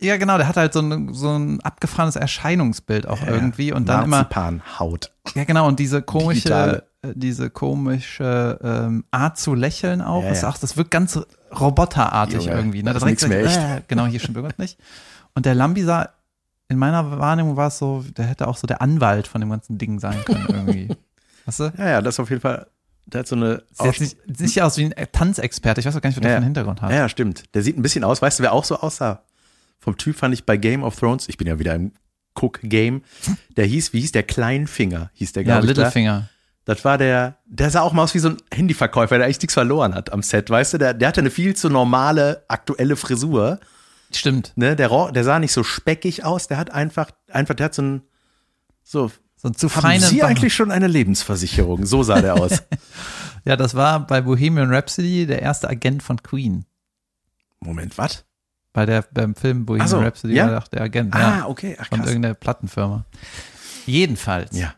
Ja, genau, der hat halt so ein, so ein abgefahrenes Erscheinungsbild auch irgendwie und dann immer, Marzipanhaut. ja genau, und diese komische, Digitale. äh, diese komische ähm, Art zu lächeln auch, Ja, ist ja. auch, das wirkt ganz roboterartig irgendwie. Ne? da ist direkt nichts mehr echt. Äh, genau, hier stimmt irgendwas nicht. Und der Lambi sah, in meiner Wahrnehmung war es so, der hätte auch so der Anwalt von dem ganzen Ding sein können irgendwie. weißt du? Ja, ja, das ist auf jeden Fall, der hat so eine. Sieht nicht, nicht aus wie ein Tanzexperte. Ich weiß auch gar nicht, was der Ja. für einen Hintergrund hat. Ja, ja, stimmt. Der sieht ein bisschen aus. Weißt du, wer auch so aussah? Vom Typ fand ich bei Game of Thrones, ich bin ja wieder im Cook-Game, der hieß, wie hieß der? Kleinfinger, hieß der, Ja, glaube ich. da. Littlefinger. Das war der, der sah auch mal aus wie so ein Handyverkäufer, der eigentlich nichts verloren hat am Set, weißt du? Der, der hatte eine viel zu normale, aktuelle Frisur. Stimmt. Ne? Der, der sah nicht so speckig aus, der hat einfach, einfach, der hat so ein, so, So ein zu haben Sie Bauch. eigentlich schon eine Lebensversicherung? So sah der aus. Ja, das war bei Bohemian Rhapsody der erste Agent von Queen. Moment, was? Bei der, beim Film Bohemian so, Rhapsody ja? war er der Agent. Ah, ja, okay, ach von krass. irgendeiner Plattenfirma. Jedenfalls Ja.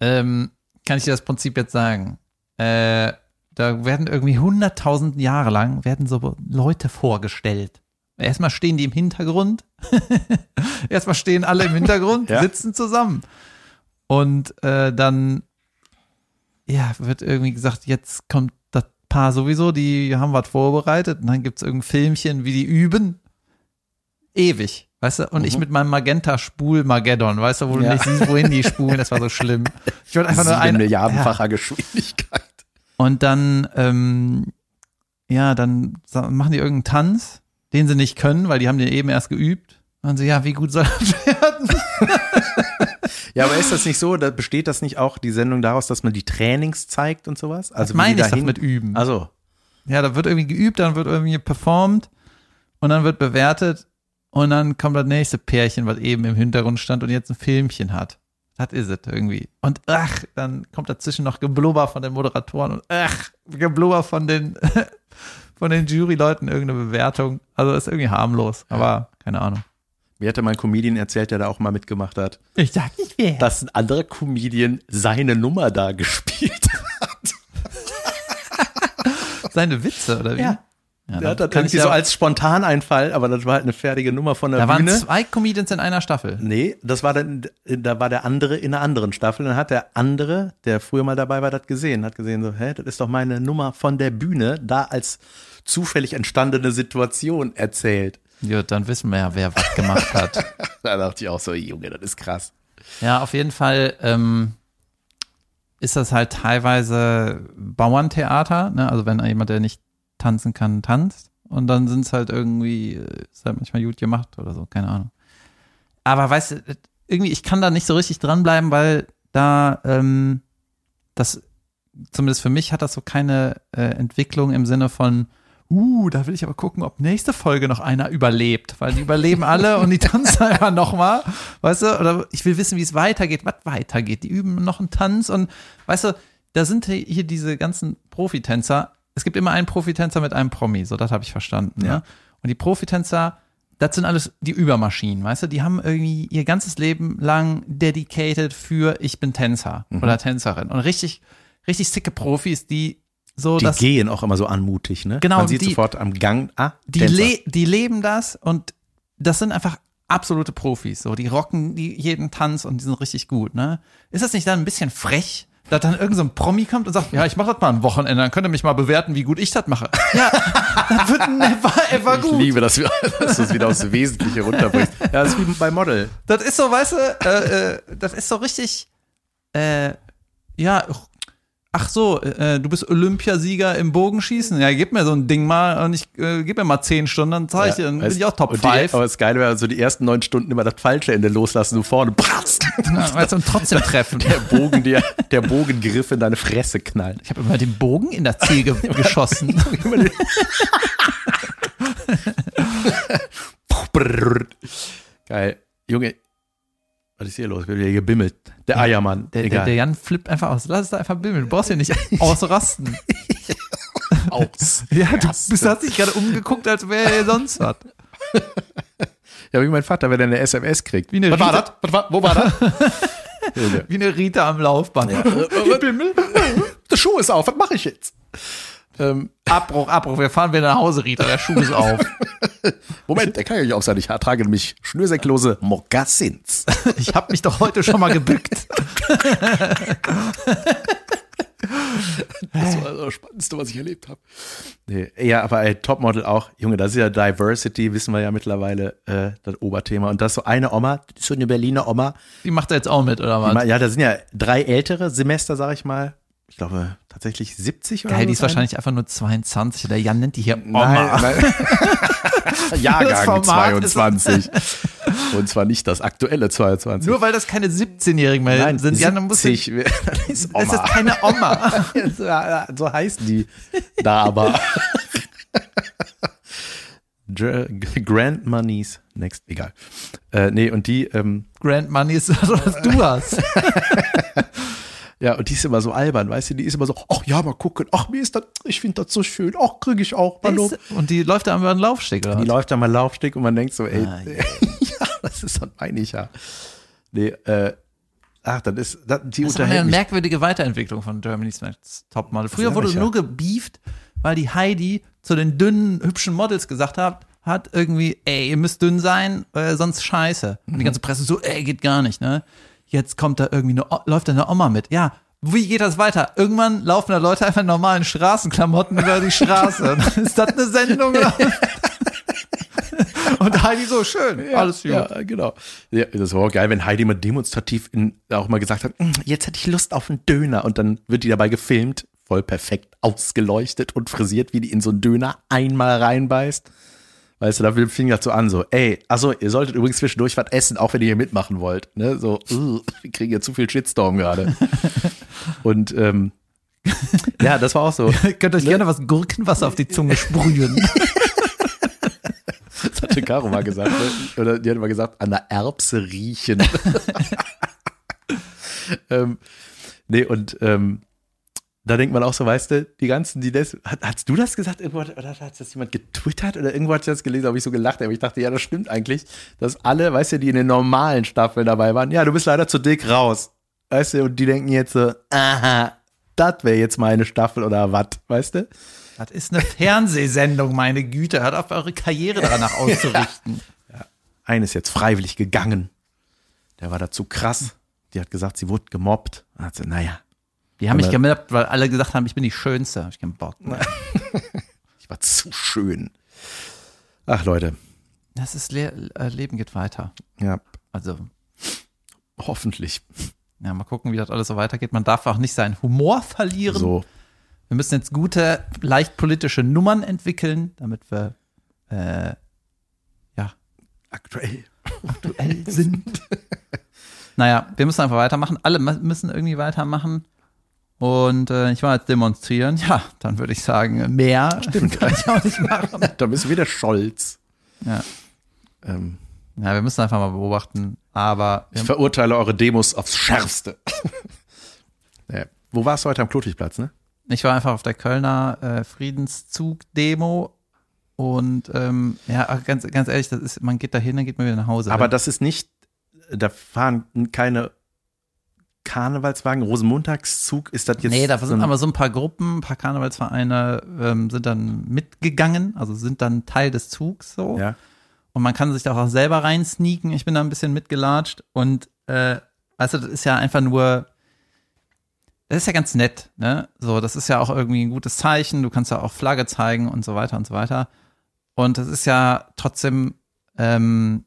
ähm, kann ich dir das Prinzip jetzt sagen. Äh, da werden irgendwie hunderttausend Jahre lang werden so Leute vorgestellt. Erstmal stehen die im Hintergrund. Erstmal stehen alle im Hintergrund, Ja. sitzen zusammen. Und äh, dann ja, wird irgendwie gesagt, jetzt kommt das Paar sowieso, die haben was vorbereitet. Und dann gibt es irgendein Filmchen, wie die üben. ewig. Weißt du, und ich mit meinem Magenta-Spul-Mageddon, weißt du, wo du Mhm. Ja. nicht siehst, wohin die spulen, das war so schlimm. Ich wollte einfach nur Sieben eine, Milliardenfacher Geschwindigkeit. Und dann, ähm, ja, dann machen die irgendeinen Tanz, den sie nicht können, weil die haben den eben erst geübt. Und sie, ja, wie gut soll das werden? Ja, aber ist das nicht so, da besteht das nicht auch die Sendung daraus, dass man die Trainings zeigt und sowas? Also das meine ich dahin- mit üben. Also, Ja, da wird irgendwie geübt, dann wird irgendwie performt und dann wird bewertet und dann kommt das nächste Pärchen, was eben im Hintergrund stand und jetzt ein Filmchen hat. Das is it irgendwie. Und ach, dann kommt dazwischen noch Geblubber von den Moderatoren und ach, Geblubber von den von den Juryleuten irgendeine Bewertung. Also ist irgendwie harmlos, aber keine Ahnung. mir hatte mein Comedian erzählt, der da auch mal mitgemacht hat, Ich sag nicht wer. dass ein anderer Comedian seine Nummer da gespielt hat. Seine Witze oder wie? Ja. Ja, Der hat das kann ich irgendwie ja, so als Spontaneinfall, aber das war halt eine fertige Nummer von der da waren Bühne. zwei Comedians in einer Staffel. Nee, das war dann, da war der andere in einer anderen Staffel. Dann hat der andere, der früher mal dabei war, das gesehen, hat gesehen so, hä, das ist doch meine Nummer von der Bühne, da als zufällig entstandene Situation erzählt. Ja, dann wissen wir ja, wer was gemacht hat. Da dachte ich auch so, Junge, das ist krass. Ja, auf jeden Fall ähm, ist das halt teilweise Bauerntheater, ne? Also wenn jemand, der nicht tanzen kann, tanzt. Und dann sind es halt irgendwie, äh, ist halt manchmal gut gemacht oder so, keine Ahnung. Aber weißt du, irgendwie, ich kann da nicht so richtig dranbleiben, weil da ähm, das, zumindest für mich, hat das so keine äh, Entwicklung im Sinne von, uh, da will ich aber gucken, ob nächste Folge noch einer überlebt, weil die überleben alle und die tanzen einfach nochmal, weißt du, oder ich will wissen, wie es weitergeht, was weitergeht. Die üben noch einen Tanz und, weißt du, da sind hier diese ganzen Profitänzer. Es gibt immer einen Profitänzer mit einem Promi, so das habe ich verstanden. Ja. Ne? Und die Profitänzer, das sind alles die Übermaschinen, weißt du, die haben irgendwie ihr ganzes Leben lang dedicated für ich bin Tänzer Mhm. oder Tänzerin und richtig, richtig sicke Profis, die so Die das gehen auch immer so anmutig, ne? Genau, Man sieht die- sofort am Gang, ah, die, le die leben das und das sind einfach absolute Profis. So, die rocken die jeden Tanz und die sind richtig gut. Ne? Ist das nicht dann ein bisschen frech, dass dann irgend so ein Promi kommt und sagt, ja, ich mache das mal ein Wochenende, dann könnt ihr mich mal bewerten, wie gut ich das mache. Ja, das wird never ever Ich gut. liebe, dass, wir, dass du es wieder aufs Wesentliche runterbringst. Ja, das ist wie bei Model. Das ist so, weißt du, äh, äh, das ist so richtig, äh, ja, ach so, äh, du bist Olympiasieger im Bogenschießen. Ja, gib mir so ein Ding mal und ich äh, gib mir mal zehn Stunden, dann zeige ich dir, dann bin ich auch Top und die- 5. Aber das Geile wäre, so die ersten neun Stunden immer das falsche Ende loslassen, du vorne, pratzt. Ja, weißt du, und trotzdem treffen. der Bogen, der, der Bogengriff in deine Fresse knallt. Ich habe immer den Bogen in das Ziel ge geschossen. Geil. Junge, was ist hier los? Wird wieder gebimmelt. Der Eiermann. Der, der, der Jan flippt einfach aus. Lass es da einfach bimmeln. Du brauchst hier nicht ausrasten. Aus. Ja, du bist, hast dich gerade umgeguckt, als wäre er sonst was. Ja, wie mein Vater, wenn er eine SMS kriegt. Wie eine was war Rita- das? Was war, wo war das? Wie eine Rita am Laufband. Ich bimmel. Der Schuh ist auf, was mache ich jetzt? Ähm, Abbruch, Abbruch. Wir fahren wieder nach Hause, Rita. Der Schuh ist auf. Moment, der kann ja nicht auf sein. Ich trage nämlich schnürsäcklose Mokassins. Ich habe mich doch heute schon mal gebückt. Das war das Spannendste, was ich erlebt habe. Nee, ja, aber ey, Topmodel auch. Junge, das ist ja Diversity, wissen wir ja mittlerweile, äh, das Oberthema. Und das ist so eine Oma, so eine Berliner Oma. Die macht er jetzt auch mit, oder was? Ja, da sind ja drei ältere Semester, sag ich mal. Ich glaube, tatsächlich 70 oder Geil, so die ist sein. wahrscheinlich einfach nur 22. Der Jan nennt die hier Oma. Nein, nein. Jahrgang Format ist- 22. Und zwar nicht das aktuelle 22. Nur weil das keine 17-Jährigen mehr Nein, sind. Jan, dann musst du, 70. Das ist das ist Oma. keine Oma. so, heißen die da aber. Grand Moneys Next, egal. Äh, nee, und die, ähm, Grand Money ist das, was du hast. Ja, und die ist immer so albern, weißt du, die ist immer so, ach ja, mal gucken, ach, mir ist das, ich finde das so schön, ach, kriege ich auch, mal Lob. Und die läuft da über den Laufsteg, oder Die was? läuft da mal Laufsteg und man denkt so, ey, Ah, ja. ja, das ist, das meine ich ja. Nee, äh, ach, dann ist, das, die Das ist eine mich. merkwürdige Weiterentwicklung von Germany's Next Topmodel. Früher wurde ich ja. nur gebieft, weil die Heidi zu den dünnen, hübschen Models gesagt hat, hat irgendwie, ey, ihr müsst dünn sein, äh, sonst scheiße. Und Mhm. die ganze Presse so, ey, geht gar nicht, ne? Jetzt kommt da irgendwie eine, läuft da eine Oma mit. Ja, wie geht das weiter? Irgendwann laufen da Leute einfach in normalen Straßenklamotten über die Straße. ist das eine Sendung? Und Heidi so, schön, alles gut. Ja, genau. Ja, das war auch geil, wenn Heidi mal demonstrativ in, auch mal gesagt hat, "Mm, jetzt hätte ich Lust auf einen Döner. Und dann wird die dabei gefilmt, voll perfekt ausgeleuchtet und frisiert, wie die in so einen Döner einmal reinbeißt. Weißt du, da fing das so an, so, ey, also ihr solltet übrigens zwischendurch was essen, auch wenn ihr hier mitmachen wollt. Ne? So, uh, wir kriegen ja zu viel Shitstorm gerade. und ähm, ja, das war auch so. Ihr könnt euch gerne was Gurkenwasser auf die Zunge sprühen. Das hatte Caro mal gesagt. Ne? Oder die hat mal gesagt, an der Erbse riechen. ähm, nee, und ähm, da denkt man auch so, weißt du, die ganzen, die das, hat, hast du das gesagt irgendwo, oder hat das jemand getwittert oder irgendwo hat das gelesen, habe ich so gelacht, aber ich dachte, ja, das stimmt eigentlich, dass alle, weißt du, die in den normalen Staffeln dabei waren, ja, du bist leider zu dick raus, weißt du, und die denken jetzt so, aha, das wäre jetzt meine Staffel oder was, weißt du? Das ist eine Fernsehsendung, meine Güte. Hört auf, eure Karriere danach auszurichten. Eine ist jetzt freiwillig gegangen, der war dazu krass, die hat gesagt, sie wurde gemobbt, und hat sie, naja, Die haben mich gemobbt, weil alle gesagt haben, ich bin die Schönste. Hab ich keinen Bock. ich war zu schön. Ach Leute, Das ist Le äh, Leben geht weiter. ja, Also, hoffentlich ja, mal gucken, wie das alles so weitergeht. Man darf auch nicht seinen Humor verlieren. so. Wir müssen jetzt gute, leicht politische Nummern entwickeln, damit wir äh, ja, Aktuell. aktuell sind. naja, wir müssen einfach weitermachen. Alle müssen irgendwie weitermachen. Und äh, ich war jetzt demonstrieren. Ja, dann würde ich sagen, mehr Stimmt. kann ich auch nicht machen. Da bist du wieder Scholz. Ja. Ähm, ja, wir müssen einfach mal beobachten. Aber ich verurteile eure Demos aufs Schärfste. ja. Wo warst du heute am Klotwigplatz, ne? ich war einfach auf der Kölner äh, Friedenszug-Demo. Und ähm, ja, ganz, ganz ehrlich, das ist, man geht da hin, dann geht man wieder nach Hause. Aber das ist nicht, da fahren keine Karnevalswagen, Rosenmontagszug, ist das jetzt. Nee, da so sind ein- aber so ein paar Gruppen, ein paar Karnevalsvereine ähm, sind dann mitgegangen, also sind dann Teil des Zugs so. Ja. Und man kann sich da auch selber reinsneaken. Ich bin da ein bisschen mitgelatscht und äh, also das ist ja einfach nur, das ist ja ganz nett, ne? So, das ist ja auch irgendwie ein gutes Zeichen. Du kannst ja auch Flagge zeigen und so weiter und so weiter. Und das ist ja trotzdem, ähm,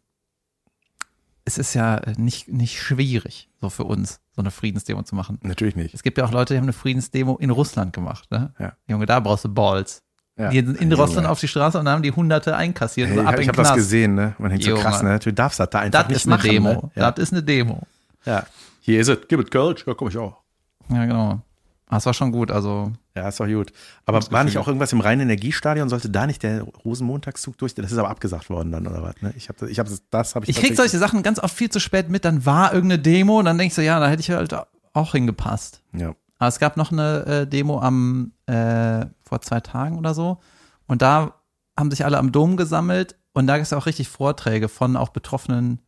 es ist ja nicht, nicht schwierig, so für uns, so eine Friedensdemo zu machen. Natürlich nicht. Es gibt ja auch Leute, die haben eine Friedensdemo in Russland gemacht, ne? Ja. Junge, da brauchst du Balls. Ja. Die sind in Junge. Russland auf die Straße und haben die Hunderte einkassiert. Hey, und ab ich habe das gesehen, ne? Man denkt so krass, ne? Du darfst das da einfach Das nicht ist eine machen, Demo. Ne? Ja. Das ist eine Demo. ja. Hier ist es, gib es Kölsch, ja, komm ich auch. Ja, genau. Das war schon gut. Also, Ja, ist doch gut. Aber war nicht auch irgendwas im Rhein-Energiestadion? Sollte da nicht der Rosenmontagszug durch? Das ist aber abgesagt worden dann, oder was? Ne? Ich habe ich hab, das habe ich ich krieg solche Sachen ganz oft viel zu spät mit. Dann war irgendeine Demo und dann denkst du, ja, da hätte ich halt auch hingepasst. Ja. Aber es gab noch eine äh, Demo am äh, vor zwei Tagen oder so. Und da haben sich alle am Dom gesammelt und da gibt es auch richtig Vorträge von auch betroffenen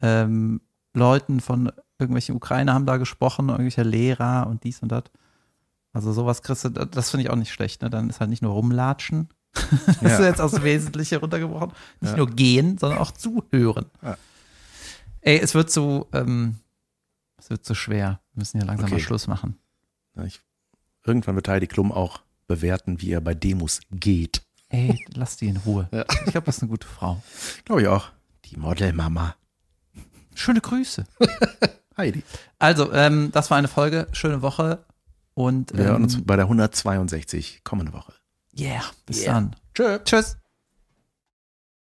ähm, Leuten von irgendwelchen Ukrainer haben da gesprochen, irgendwelche Lehrer und dies und das. Also sowas kriegst du, das finde ich auch nicht schlecht, ne? Dann ist halt nicht nur rumlatschen. Das Ja. ist jetzt aufs Wesentliche runtergebrochen. Nicht Ja. nur gehen, sondern auch zuhören. Ja. Ey, es wird so, ähm, es wird so schwer. Wir müssen hier langsam Okay. mal Schluss machen. Ja, ich, irgendwann wird Heidi Klum auch bewerten, wie er bei Demos geht. Ey, lass die in Ruhe. Ja. Ich glaube, das ist eine gute Frau. Glaube ich auch. Die Modelmama. Schöne Grüße. Heidi. Also, ähm, das war eine Folge. Schöne Woche. Und Wir hören ähm, uns bei der 162 kommende Woche. yeah, bis Yeah. dann. Tschö. Tschüss.